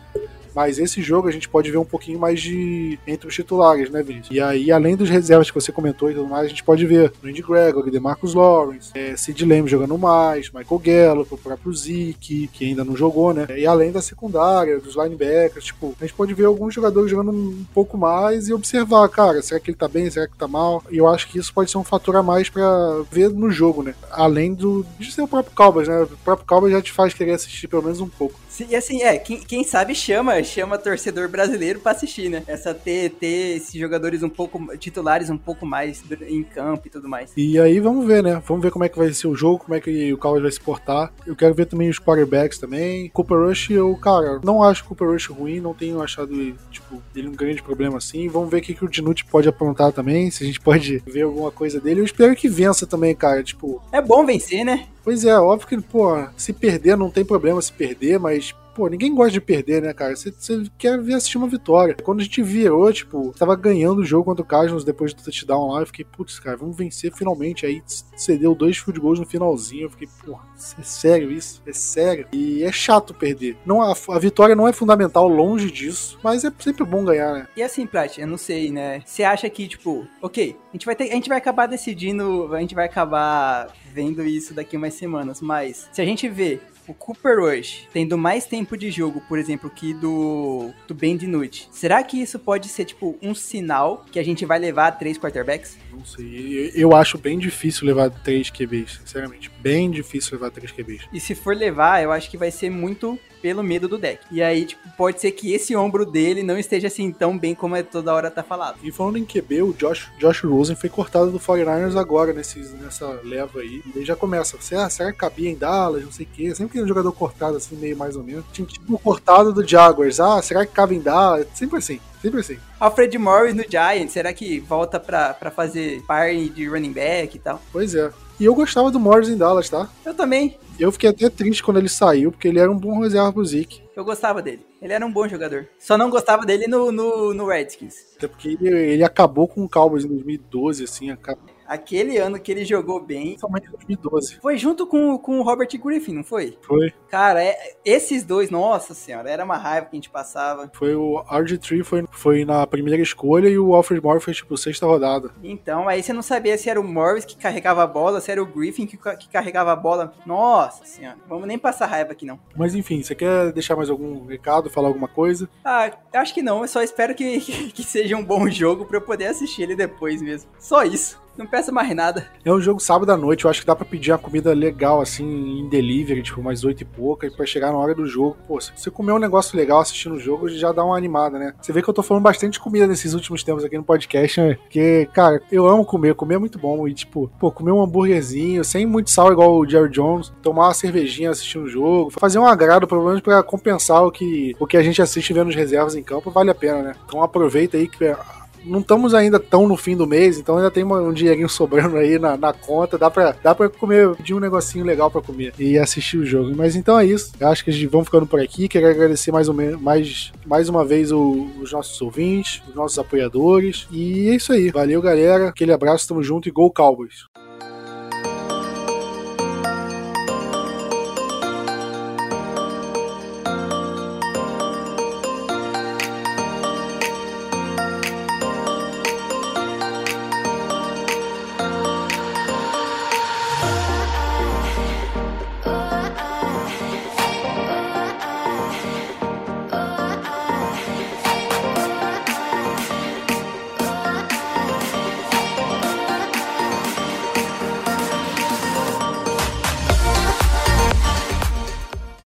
Mas esse jogo a gente pode ver um pouquinho mais de entre os titulares, né, Vinícius? E aí, além dos reservas que você comentou e tudo mais, a gente pode ver Randy Gregory, DeMarcus Lawrence, é, Sid Lamb jogando mais, Michael Gallup, o próprio Zeke, que ainda não jogou, né? E além da secundária, dos linebackers, tipo, a gente pode ver alguns jogadores jogando um pouco mais e observar, cara, será que ele tá bem, será que tá mal? E eu acho que isso pode ser um fator a mais para ver no jogo, né? Além do de ser o próprio Cowboys, né? O próprio Cowboys já te faz querer assistir pelo menos um pouco. E assim, é, quem, quem sabe chama, chama torcedor brasileiro para assistir, né? Essa ter, ter esses jogadores um pouco, titulares um pouco mais em campo e tudo mais. E aí vamos ver, né? Vamos ver como é que vai ser o jogo, como é que o Cowboys vai se portar. Eu quero ver também os quarterbacks também. Cooper Rush, eu, cara, não acho o Cooper Rush ruim, não tenho achado, tipo, ele um grande problema assim. Vamos ver o que, que o Dinucci pode aprontar também, se a gente pode ver alguma coisa dele. Eu espero que vença também, cara, tipo... É bom vencer, né? Pois é, óbvio que, pô, se perder não tem problema se perder, mas pô, ninguém gosta de perder, né, cara? Você, quer ver assistir uma vitória. Quando a gente virou, tipo, tava ganhando o jogo contra o Cardinals depois do touchdown lá, eu fiquei, putz, cara, vamos vencer finalmente. Aí cedeu dois field goals no finalzinho, eu fiquei, porra, é sério isso? É sério? E é chato perder. Não, a, a vitória não é fundamental, longe disso, mas é sempre bom ganhar, né? E assim, Plat, eu não sei, né? Você acha que, tipo, ok, a gente vai ter, a gente vai acabar decidindo, a gente vai acabar vendo isso daqui umas semanas, mas se a gente vê o Cooper Rush tendo mais tempo de jogo, por exemplo, que do, do Ben DiNucci, será que isso pode ser, tipo, um sinal que a gente vai levar três quarterbacks? Não sei. Eu acho bem difícil levar três QBs, sinceramente. Bem difícil levar três QBs. E se for levar, eu acho que vai ser muito pelo medo do deck. E aí, tipo, pode ser que esse ombro dele não esteja assim tão bem como é toda hora tá falado. E falando em QB, o Josh, Josh Rosen foi cortado do 49ers agora, nesse, nessa leva aí. E aí já começa, será, será que cabia em Dallas, não sei o quê. Sempre que tem um jogador cortado assim, meio mais ou menos. Tinha tipo cortado do Jaguars, ah, será que cabe em Dallas? Sempre assim. Sempre assim. Alfred Morris no Giants, será que volta pra, pra fazer par de running back e tal? Pois é. E eu gostava do Morris em Dallas, tá? Eu também. Eu fiquei até triste quando ele saiu, porque ele era um bom reserva pro Zeke. Eu gostava dele. Ele era um bom jogador. Só não gostava dele no, no, no Redskins. Até porque ele, ele acabou com o Cowboys em 2012, assim. Acabou aquele ano que ele jogou bem. Somente 2012. Foi junto com, com o Robert Griffin, não foi? Foi. Cara, é, esses dois, nossa senhora, era uma raiva que a gente passava. Foi o RG3 foi, foi na primeira escolha e o Alfred Morris foi tipo sexta rodada. Então, aí você não sabia se era o Morris que carregava a bola, se era o Griffin que, que carregava a bola. Nossa senhora, vamos nem passar raiva aqui não. Mas enfim, você quer deixar mais algum recado, falar alguma coisa? Ah, acho que não, eu só espero que, <laughs> que, que seja um bom jogo para eu poder assistir ele depois mesmo. Só isso. Não peça mais nada. É um jogo sábado à noite, eu acho que dá pra pedir uma comida legal, assim, em delivery, tipo, mais oito e pouca, pra chegar na hora do jogo. Pô, se você comer um negócio legal assistindo o jogo, já dá uma animada, né? Você vê que eu tô falando bastante de comida nesses últimos tempos aqui no podcast, né? Porque, cara, eu amo comer, comer é muito bom. E, tipo, pô, comer um hambúrguerzinho, sem muito sal, igual o Jerry Jones, tomar uma cervejinha assistindo o jogo, fazer um agrado, pelo menos, pra compensar o que, o que a gente assiste vendo os reservas em campo, vale a pena, né? Então aproveita aí que não estamos ainda tão no fim do mês, então ainda tem um dinheirinho sobrando aí na, na conta. Dá pra, dá pra comer, pedir um negocinho legal para comer e assistir o jogo. Mas então é isso. Eu acho que a gente vamos ficando por aqui. Quero agradecer mais, menos, mais, mais uma vez o, os nossos ouvintes, os nossos apoiadores. E é isso aí. Valeu, galera. Aquele abraço, tamo junto e Gol Cowboys.